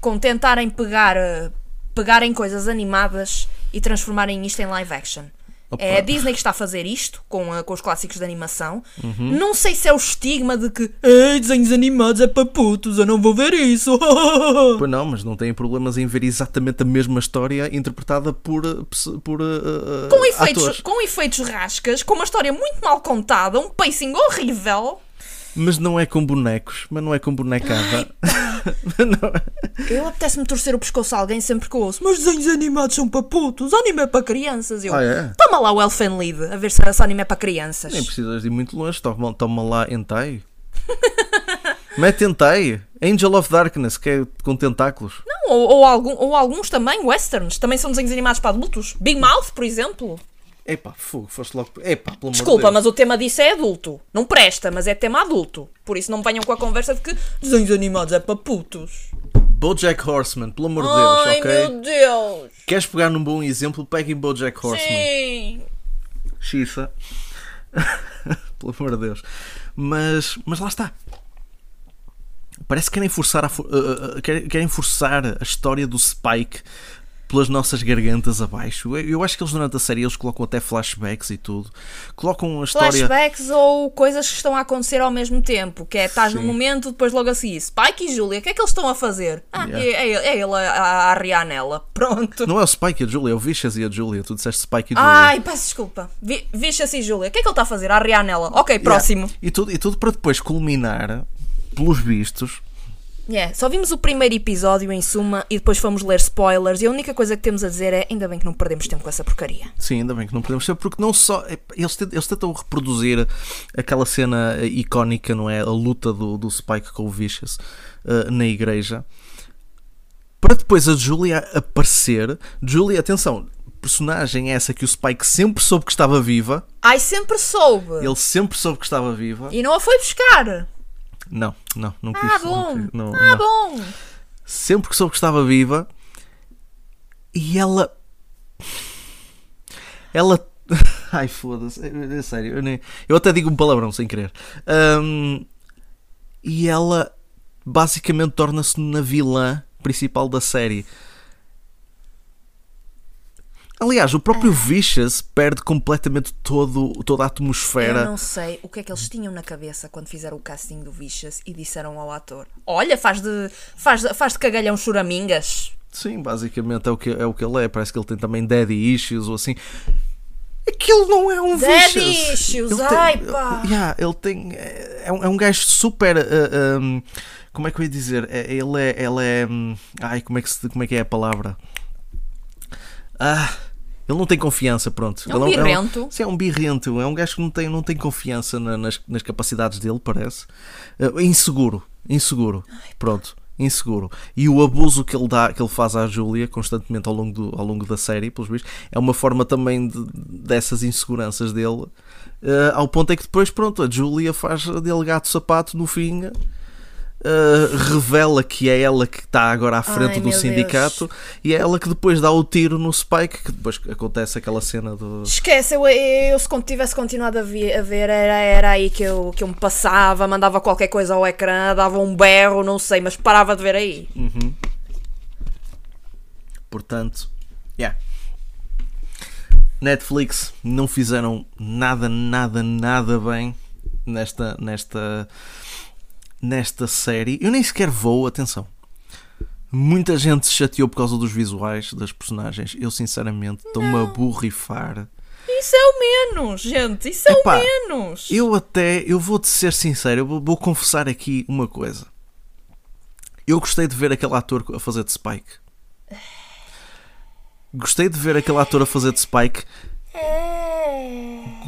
com tentarem pegar, eh, pegarem coisas animadas e transformarem isto em live action. Opa. É a Disney que está a fazer isto com, eh, com os clássicos de animação. Uhum. Não sei se é o estigma de que Ei, desenhos animados é para putos, eu não vou ver isso. <laughs> Pois não, mas não têm problemas em ver exatamente a mesma história interpretada por, pes- por uh, com, efeitos, atores. com efeitos rascas, com uma história muito mal contada, um pacing horrível. Mas não é com bonecos, mas não é com bonecada. <laughs> É- Eu apetece-me torcer o pescoço a alguém sempre que ouço. Mas desenhos animados são para putos, anime é para crianças. Eu, Ah, é? Toma lá o Elfen Lead, a ver se esse anime é para crianças. Nem precisas ir muito longe, toma, toma lá hentai. <laughs> Mete hentai. Angel of Darkness, que é com tentáculos. Não, ou, ou, algum, ou alguns também, westerns, também são desenhos animados para adultos. Big Mouth, por exemplo. Epá, fogo, foste logo. Epá, pelo amor de Desculpa, Deus. mas o tema disso é adulto. Não presta, mas é tema adulto. Por isso não me venham com a conversa de que desenhos animados é para putos. Bojack Horseman, pelo amor de Deus, Ai, ok? meu Deus. Queres pegar num bom exemplo? Pegue em Bojack Horseman. Sim. Xiça. <laughs> Pelo amor de Deus. Mas, mas lá está. Parece que querem forçar, a, uh, uh, querem forçar a história do Spike pelas nossas gargantas abaixo. Eu, acho que eles durante a série eles colocam até flashbacks e tudo. Colocam a história. Flashbacks ou coisas que estão a acontecer ao mesmo tempo. Que é, estás Sim. no momento, depois logo a seguir. Spike e Julia, o que é que eles estão a fazer? Ah, Yeah. é, é, ele- é ele a, a arriar nela. <laughs> Pronto. Não é o Spike e a Julia, é o Vicious e a Julia. Tu disseste Spike e Julia. Ai, peço desculpa. Vi- Vixa-se e Julia. O que é que ele está a fazer? A arriar nela. Ok, próximo. Yeah. E, tudo, e tudo para depois culminar, pelos vistos, Yeah, Só vimos o primeiro episódio em suma e depois fomos ler spoilers. E a única coisa que temos a dizer é: ainda bem que não perdemos tempo com essa porcaria. Sim, ainda bem que não podemos ser, porque não só. é, Eles tentam, eles tentam reproduzir aquela cena eh, icónica, não é? A luta do, do Spike com o Vicious eh, na igreja. Para depois a Julia aparecer. Julia, atenção, personagem essa que o Spike sempre soube que estava viva. Ai, sempre soube. Ele sempre soube que estava viva. E não a foi buscar. Não, não, não quis. Ah, não bom. quis, não, ah, não. bom. sempre que soube que estava viva e ela ela <laughs> ai foda-se é, é sério eu, nem- eu até digo um palavrão sem querer Ahm, e ela basicamente torna-se na vilã principal da série aliás o próprio Vicious perde completamente todo, toda a atmosfera Eu não sei o que é que eles tinham na cabeça quando fizeram o casting do Vicious e disseram ao ator: Olha, faz de, faz faz de cagalhão choramingas. Sim, basicamente é o, que, é o que ele é. Parece que ele tem também daddy issues ou assim. Aquilo não é um Daddy vicious. issues, Ele ai, tem, pá. Yeah, ele tem. É, é um, é um gajo super. uh, um, como é que eu ia dizer? É- Ele é. Ele é hum, ai, como é, que se, como é que é a palavra? Ah. Ele não tem confiança, pronto. É um Ele birrento. sim, é um birrento. É um gajo que não tem, não tem confiança na- nas, nas capacidades dele, parece. Uh, inseguro. Inseguro. Pronto. Inseguro. E o abuso que ele, dá, que ele faz à Júlia constantemente ao longo, do, ao longo da série, pelos vistos, é uma forma também de- dessas inseguranças dele. uh, ao ponto é que depois, pronto, a Júlia faz dele gato sapato no fim. Uh, revela que é ela que está agora à frente Ai, do sindicato e é ela que depois dá o tiro no Spike, que depois acontece aquela cena do. Esquece, eu, eu se tivesse continuado a, vi- a ver, era, era aí que eu, que eu me passava, mandava qualquer coisa ao ecrã, dava um berro, não sei, mas parava de ver aí. Portanto, yeah. Netflix não fizeram nada, nada, nada bem nesta, nesta, nesta série. Eu nem sequer vou, atenção. Muita gente se chateou por causa dos visuais das personagens. Eu, sinceramente, estou-me a borrifar. Isso é o menos, gente, isso é Epá, o menos. Eu até, eu vou-te ser sincero, eu vou, vou confessar aqui uma coisa. Eu gostei de ver aquele ator a fazer de Spike. Gostei de ver aquele ator a fazer de Spike.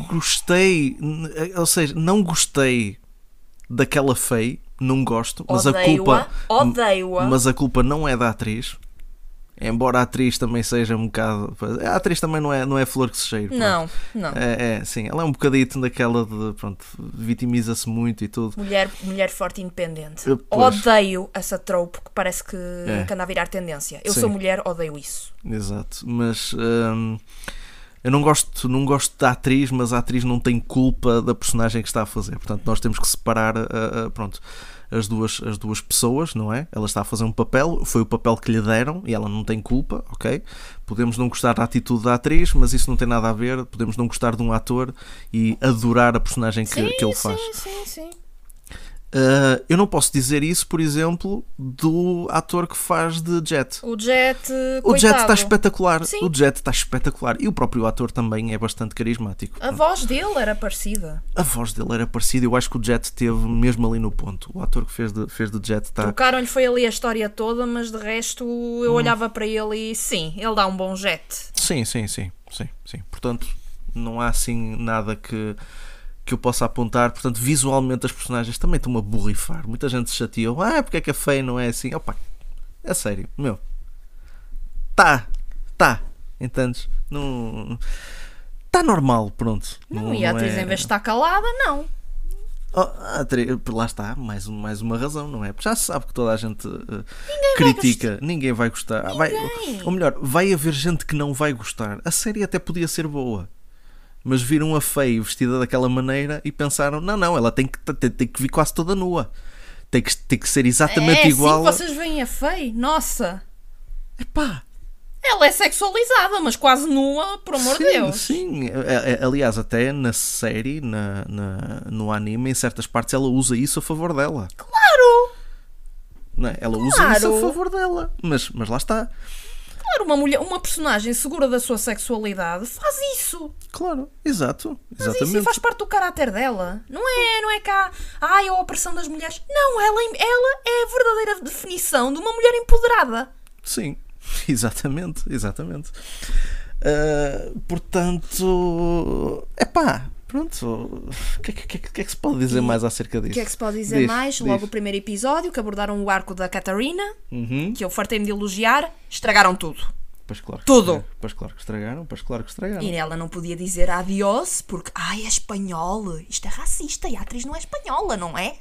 Gostei, n- ou seja, não gostei daquela Faye, não gosto, mas a culpa, Odeio-a. mas a culpa não é da atriz. Embora a atriz também seja um bocado, a atriz também não é, não é flor que se cheire. pronto. Não, não. É, é, sim, ela é um bocadito daquela de, pronto, vitimiza-se muito e tudo. Mulher, mulher forte e independente. Eu, pois. Odeio essa trope que parece que, É. que anda a virar tendência. Eu Sim. sou mulher, odeio isso. Exato, mas hum, eu não gosto, não gosto da atriz, mas a atriz não tem culpa da personagem que está a fazer. Portanto, nós temos que separar uh, uh, pronto, as, duas, as duas pessoas, não é? Ela está a fazer um papel, foi o papel que lhe deram e ela não tem culpa, ok? Podemos não gostar da atitude da atriz, mas isso não tem nada a ver. Podemos não gostar de um ator e adorar a personagem que, que ele faz. sim, sim. Uh, eu não posso dizer isso, por exemplo, do ator que faz de Jet. O Jet, O Jet está espetacular. Sim. O Jet está espetacular. E o próprio ator também é bastante carismático. A voz dele era parecida. A voz dele era parecida. Eu acho que o Jet esteve mesmo ali no ponto. O ator que fez de, fez de Jet está. Trocaram-lhe foi ali a história toda, mas de resto Hum. eu olhava para ele e sim, ele dá um bom jet. Sim, sim, sim, sim, sim. Portanto, não há assim nada que, que eu possa apontar. Portanto, visualmente as personagens também estão a borrifar. Muita gente se chateou. Ah, porque é que a Faye não é assim? Opa, é sério, meu. Tá, tá, entendes? Não. Está normal, pronto. Não, e a atriz, é- em vez de estar calada, não. Oh, a atri- lá está, mais, mais uma razão, não é? Porque já se sabe que toda a gente uh, critica, ninguém vai gostar. Vai, Ninguém. ou melhor, vai haver gente que não vai gostar. A série até podia ser boa, mas viram a feia vestida daquela maneira e pensaram: não, não, ela tem que, tem, tem que vir quase toda nua, tem que, tem que ser exatamente é igual. assim que vocês veem a Faye? Nossa! Epá, Ela é sexualizada, mas quase nua, por amor de Deus. Sim, É- é- aliás, até na série, na, na- no anime, em certas partes, ela usa isso a favor dela. Claro! Não é? Ela usa Claro. isso a favor dela. Mas, mas lá está. Claro, uma mulher, uma personagem segura da sua sexualidade faz isso. Claro, exato. Faz isso e Exatamente. faz parte do caráter dela. Não é, não é cá, ai, a opressão das mulheres. Não, ela, ela é a verdadeira definição de uma mulher empoderada. Sim, <laughs> exatamente, exatamente. Ah, portanto, é pá, pronto. O que, é que- que, é que- é que se pode dizer mais acerca disso? O que é que se pode dizer Diz, mais? diz. Logo o primeiro episódio, que abordaram o arco da Catarina, Uhum. que eu fartei-me de elogiar, estragaram tudo. Pois claro. Tudo. estragaram, Pois claro que estragaram, pois claro que estragaram. E ela não podia dizer adiós porque, ai, é espanhol. Isto é racista e a atriz não é espanhola, não é?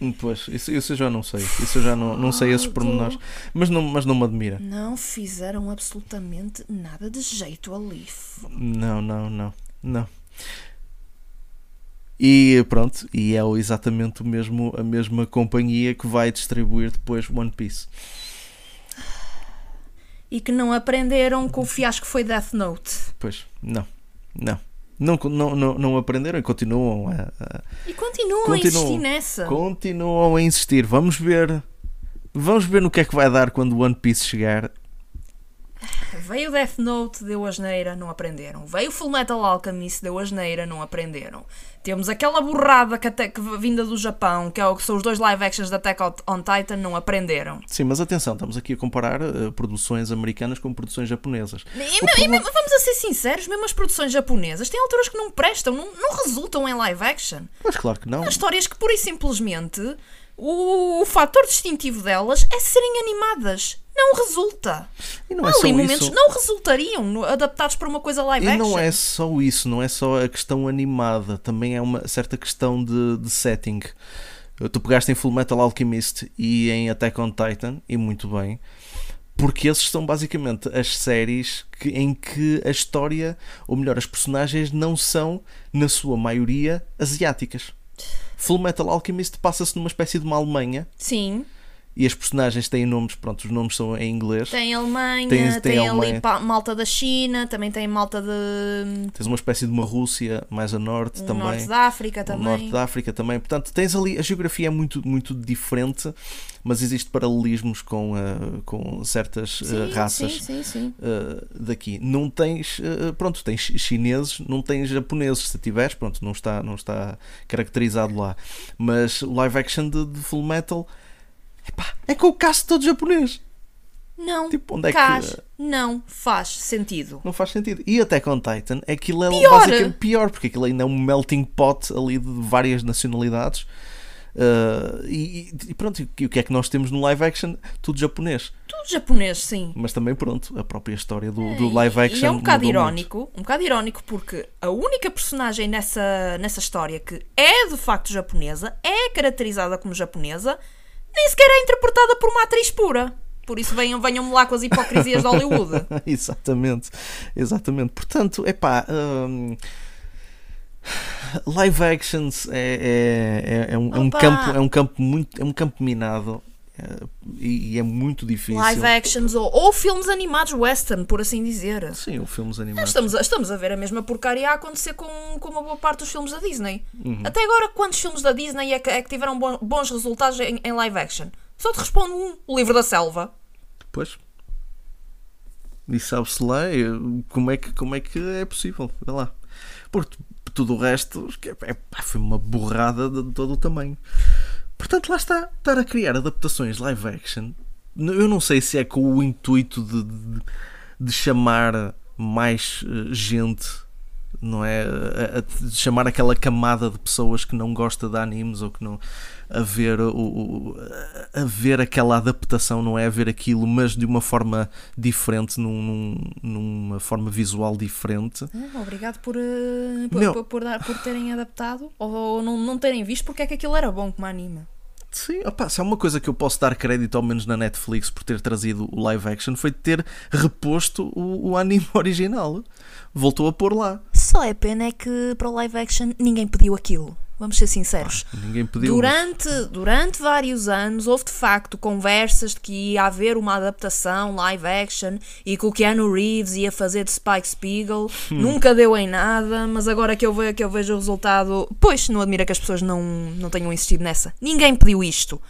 Hum, Pois, isso, isso eu já não sei. Isso eu já não, não sei esses pormenores. Mas não, mas não me admira. Não fizeram absolutamente nada de jeito ali. Não, não, não, não. E pronto, e é exatamente o mesmo, a mesma companhia que vai distribuir depois One Piece. E que não aprenderam com o fiasco que foi Death Note. Pois, não, não. Não, não, não, não aprenderam e continuam a, a- E continuam, Continuam. a insistir nessa. continuam a insistir. Vamos ver. Vamos ver no que é que vai dar quando o One Piece chegar. Veio Death Note, deu asneira, não aprenderam. Veio Full Metal Alchemist, deu asneira, não aprenderam. Temos aquela borrada que até, que vinda do Japão, que, é o, que são os dois live actions da Attack on Titan, não aprenderam. Sim, mas atenção, estamos aqui a comparar eh, produções americanas com produções japonesas. E, e- e vamos a ser sinceros, mesmo as produções japonesas têm alturas que não prestam, não, não resultam em live action. Mas claro que não. Há histórias que pura e simplesmente o, o fator distintivo delas é serem animadas. Não resulta. E não é ali momentos isso. não resultariam adaptados para uma coisa live E action. não é só isso, não é só a questão animada, também é uma certa questão de, de setting. Tu pegaste em Full Metal Alchemist e em Attack on Titan, e muito bem, porque esses são basicamente as séries que- em que a história, ou melhor, as personagens não são, na sua maioria, asiáticas. Full Metal Alchemist passa-se numa espécie de uma Alemanha Sim, e as personagens têm nomes, pronto, os nomes são em inglês. tem Alemanha, Tem- tem, tem ali Alemanha. pa- malta da China, também tem malta de Tens uma espécie de uma Rússia mais a norte o também. norte da África também. norte da África também. Portanto, tens ali. A geografia é muito, muito diferente, mas existe paralelismos com, ah, com certas ah, Sim, raças Sim, sim, sim. ah, daqui. Não tens. pronto, tens chineses, não tens japoneses. Se tiveres, pronto, não está, não está caracterizado lá. Mas o live action de, de Full Metal. Epá, é com o cast todo japonês. Não, Tipo, onde é que- Cas, não faz sentido. Não faz sentido. E até com Titan, aquilo é Pior. basicamente pior, porque aquilo ainda é um melting pot ali de várias nacionalidades. Uh, e, e pronto, e o que é que nós temos no live action? Tudo japonês. Tudo japonês, sim. Mas também, pronto, a própria história do, do live action. E é um bocado irónico, um bocado irónico porque a única personagem nessa, nessa história que é de facto japonesa, é caracterizada como japonesa, nem sequer é interpretada por uma atriz pura. Por isso venham, venham-me lá com as hipocrisias de Hollywood. <laughs> exatamente, exatamente. Portanto, é pá. live actions é, é, é, é um, é um campo é um campo muito é um campo minado e, e é muito difícil. Live actions ou, ou filmes animados western, por assim dizer. Sim, ou filmes animados. Estamos a, estamos a ver a mesma porcaria a acontecer com, com uma boa parte dos filmes da Disney. Até agora, quantos filmes da Disney é que, é que tiveram bon- bons resultados em, em live action? Só te respondo um: O Livro da Selva. Pois. E sabe-se lá eh, como é, que, como é que é possível. Vê lá. Porque tudo o resto é- é- foi uma borrada de todo o tamanho. Portanto, lá está. Estar a criar adaptações live action. Eu não sei se é com o intuito de, de, de chamar mais eh, gente, não é? A- a- chamar aquela camada de pessoas que não gosta de animes ou que não. a ver, o, o- a ver aquela adaptação, não é? A ver aquilo, mas de uma forma diferente, num, num- numa forma visual diferente. Ah, obrigado por, eh, por, por, por dar- por terem adaptado ou, ou não, não terem visto porque é que aquilo era bom como anime. Sim, opa, se há uma coisa que eu posso dar crédito, ao menos na Netflix, por ter trazido o live action, foi ter reposto o, o anime <laughs> original. Voltou a pôr lá. Só é pena é que para o live action ninguém pediu aquilo. Vamos ser sinceros. Ninguém pediu. Durante, durante vários anos houve de facto conversas de que ia haver uma adaptação live action e que o Keanu Reeves ia fazer de Spike Spiegel. Nunca deu em nada, mas agora que eu, ve- que eu vejo o resultado. Pois, não admira que as pessoas não, não tenham insistido nessa. Ninguém pediu isto.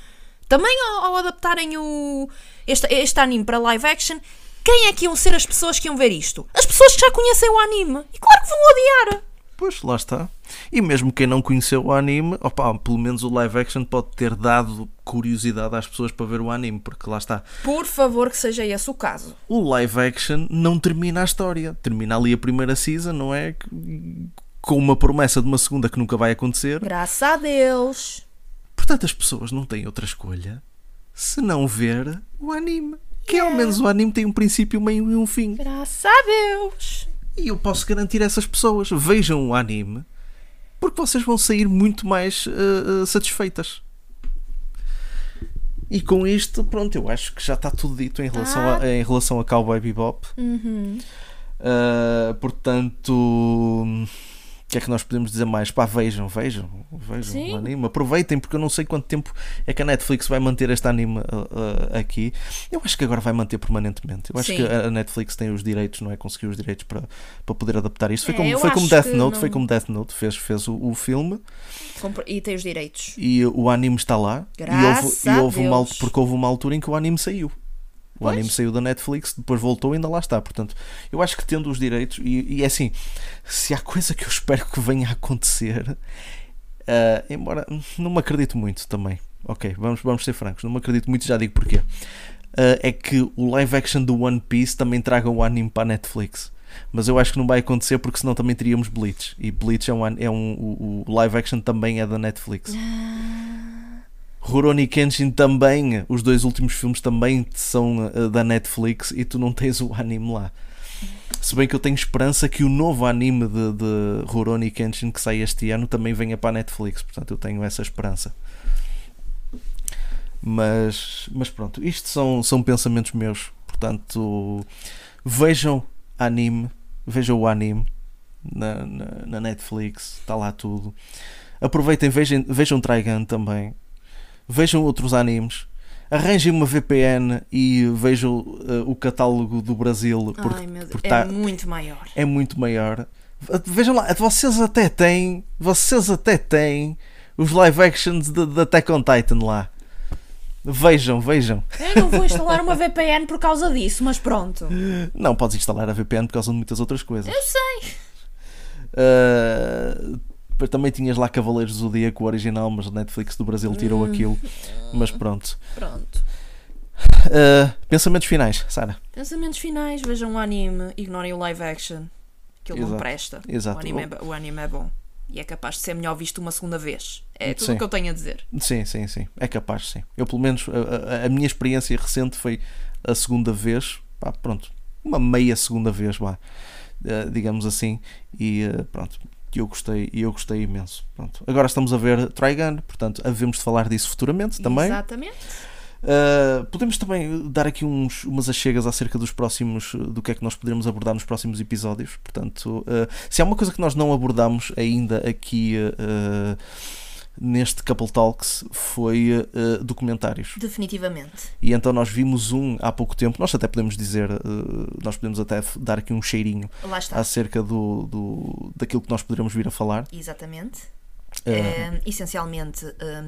Também ao, ao adaptarem o, este, este anime para live action, quem é que iam ser as pessoas que iam ver isto? As pessoas que já conhecem o anime. E claro que vão odiar. Pois, lá está. E mesmo quem não conheceu o anime, opa, pelo menos o live action pode ter dado curiosidade às pessoas para ver o anime, porque lá está. Por favor, que seja esse o caso. O live action não termina a história. Termina ali a primeira season, não é? Com uma promessa de uma segunda que nunca vai acontecer. Graças a Deus. Portanto, as pessoas não têm outra escolha se não ver o anime. Que ao menos o anime tem um princípio, meio e um fim. Graças a Deus. E eu posso garantir a essas pessoas: vejam o anime, porque vocês vão sair muito mais eh, satisfeitas. E com isto, pronto, eu acho que já está tudo dito em relação, Ah. a, em relação a Cowboy Bebop. Uhum. Uh, portanto, o que é que nós podemos dizer mais? Pá, vejam, vejam, vejam Sim. o anime, aproveitem, porque eu não sei quanto tempo é que a Netflix vai manter este anime uh, uh, aqui. Eu acho que agora vai manter permanentemente. Eu acho Sim. que a Netflix tem os direitos, não é? Conseguiu os direitos para, para poder adaptar isto. Foi É, como, foi como Death Note, não- foi como Death Note fez, fez o, o filme Compre- E tem os direitos. e o anime está lá. Graças e houve, e houve uma, porque houve uma altura em que o anime saiu. O Pois. anime saiu da Netflix, depois voltou e ainda lá está. Portanto, eu acho que tendo os direitos, e, e é assim, se há coisa que eu espero que venha a acontecer, ah, embora não me acredito muito também. Ok, vamos, vamos ser francos, não me acredito muito, já digo porquê. Ah, é que o live action do One Piece também traga o anime para a Netflix. Mas eu acho que não vai acontecer porque senão também teríamos Bleach. E Bleach é um, é um o, o live action também é da Netflix. Rurouni Kenshin também, os dois últimos filmes também são uh, da Netflix e tu não tens o anime lá. Se bem que eu tenho esperança que o novo anime de, de Rurouni Kenshin que sai este ano também venha para a Netflix, portanto eu tenho essa esperança. Mas, mas pronto, isto são, são pensamentos meus, portanto vejam anime, vejam o anime na, na, na Netflix, está lá tudo. Aproveitem, vejam, vejam Trigun também vejam outros animes, arranjem uma VPN e vejam uh, o catálogo do Brasil porque, Ai, meu Deus. porque É tá- muito maior. é muito maior. Vejam lá, vocês até têm, vocês até têm os live actions de Attack on Titan lá. Vejam, vejam. Eu não vou instalar uma <laughs> VPN por causa disso, mas pronto. Não podes instalar a VPN por causa de muitas outras coisas. Eu sei. Uh, depois também tinhas lá Cavaleiros do Zodíaco o original, mas a Netflix do Brasil tirou Hum. aquilo. Mas pronto. Pronto. Uh, pensamentos finais, Sara. Pensamentos finais, vejam o anime, ignorem o live action. Aquilo não Exato. presta. Exato. O, anime é, o anime é bom. E é capaz de ser melhor visto uma segunda vez. É tudo o que eu tenho a dizer. Sim, sim, sim. É capaz, sim. Eu, pelo menos, a, a- a minha experiência recente foi a segunda vez. Pá, pronto. Uma meia segunda vez, vá. eh, digamos assim. E eh, pronto. E eu gostei, e eu gostei imenso. Pronto. Agora estamos a ver Trigun, portanto, havemos de falar disso futuramente também. Exatamente. Uh, podemos também dar aqui uns, umas achegas acerca dos próximos, do que é que nós poderemos abordar nos próximos episódios. Portanto, uh, se há uma coisa que nós não abordamos ainda aqui uh, neste Couple Talks foi uh, documentários. Definitivamente. E então nós vimos um há pouco tempo, nós até podemos dizer, uh, nós podemos até dar aqui um cheirinho acerca do, do, daquilo que nós poderemos vir a falar. Exatamente. É, essencialmente,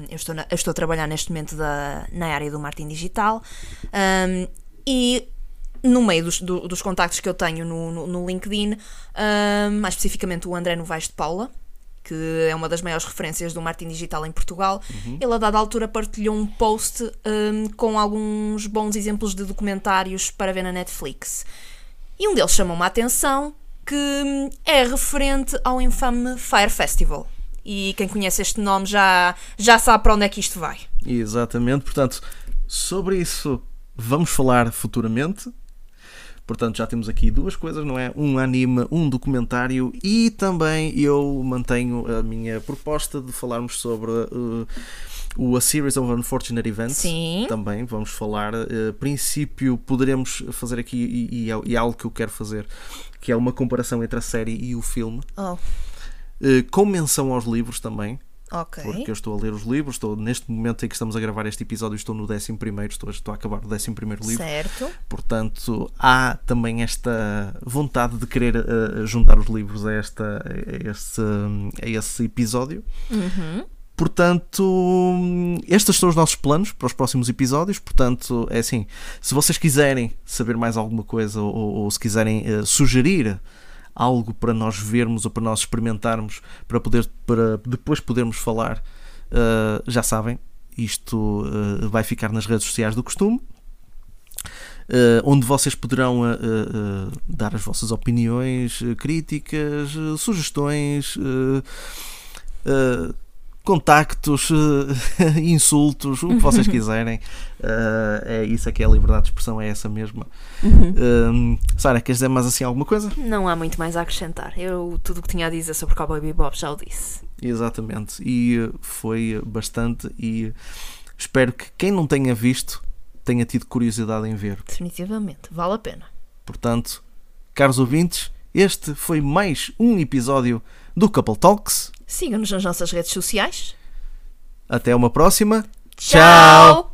eu, estou na, eu estou a trabalhar neste momento da, na área do marketing digital um, e no meio dos, do, dos contactos que eu tenho no, no, no LinkedIn, um, mais especificamente o André Novaes de Paula, que é uma das maiores referências do marketing digital em Portugal, uhum. ele a dada altura partilhou um post um, com alguns bons exemplos de documentários para ver na Netflix. E um deles chamou-me a atenção que hum, é referente ao infame Fire Festival. E quem conhece este nome já, já sabe para onde é que isto vai. Exatamente, portanto, sobre isso vamos falar futuramente. Portanto, já temos aqui duas coisas, não é? Um anime, um documentário e também eu mantenho a minha proposta de falarmos sobre uh, o A Series of Unfortunate Events. Sim. Também vamos falar. Uh, princípio, poderemos fazer aqui, e, e, e, algo que eu quero fazer, que é uma comparação entre a série e o filme. Oh. Uh, com menção aos livros também. Ok. Porque eu estou a ler os livros, estou neste momento em que estamos a gravar este episódio, estou no 11 primeiro, estou, estou a acabar o 11 primeiro livro. Certo. Portanto, há também esta vontade de querer uh, juntar os livros a, esta, a, esse, a esse episódio. Uhum. Portanto, estes são os nossos planos para os próximos episódios. Portanto, é assim: se vocês quiserem saber mais alguma coisa ou, ou se quiserem uh, sugerir algo para nós vermos ou para nós experimentarmos para, poder, para depois podermos falar, uh, já sabem, isto uh, vai ficar nas redes sociais do costume. Uh, onde vocês poderão dar as vossas opiniões, críticas, sugestões, contactos, <laughs> insultos, o que vocês quiserem. Uh, é isso é que é a liberdade de expressão, é essa mesma. Uhum. Uh, Sara, queres dizer mais assim alguma coisa? Não há muito mais a acrescentar. Eu tudo o que tinha a dizer sobre Cowboy Bebop já o disse. Exatamente. E foi bastante e espero que quem não tenha visto tenha tido curiosidade em ver. Definitivamente, vale a pena. Portanto, caros ouvintes, este foi mais um episódio do Couple Talks. Siga-nos nas nossas redes sociais. Até uma próxima. Tchau!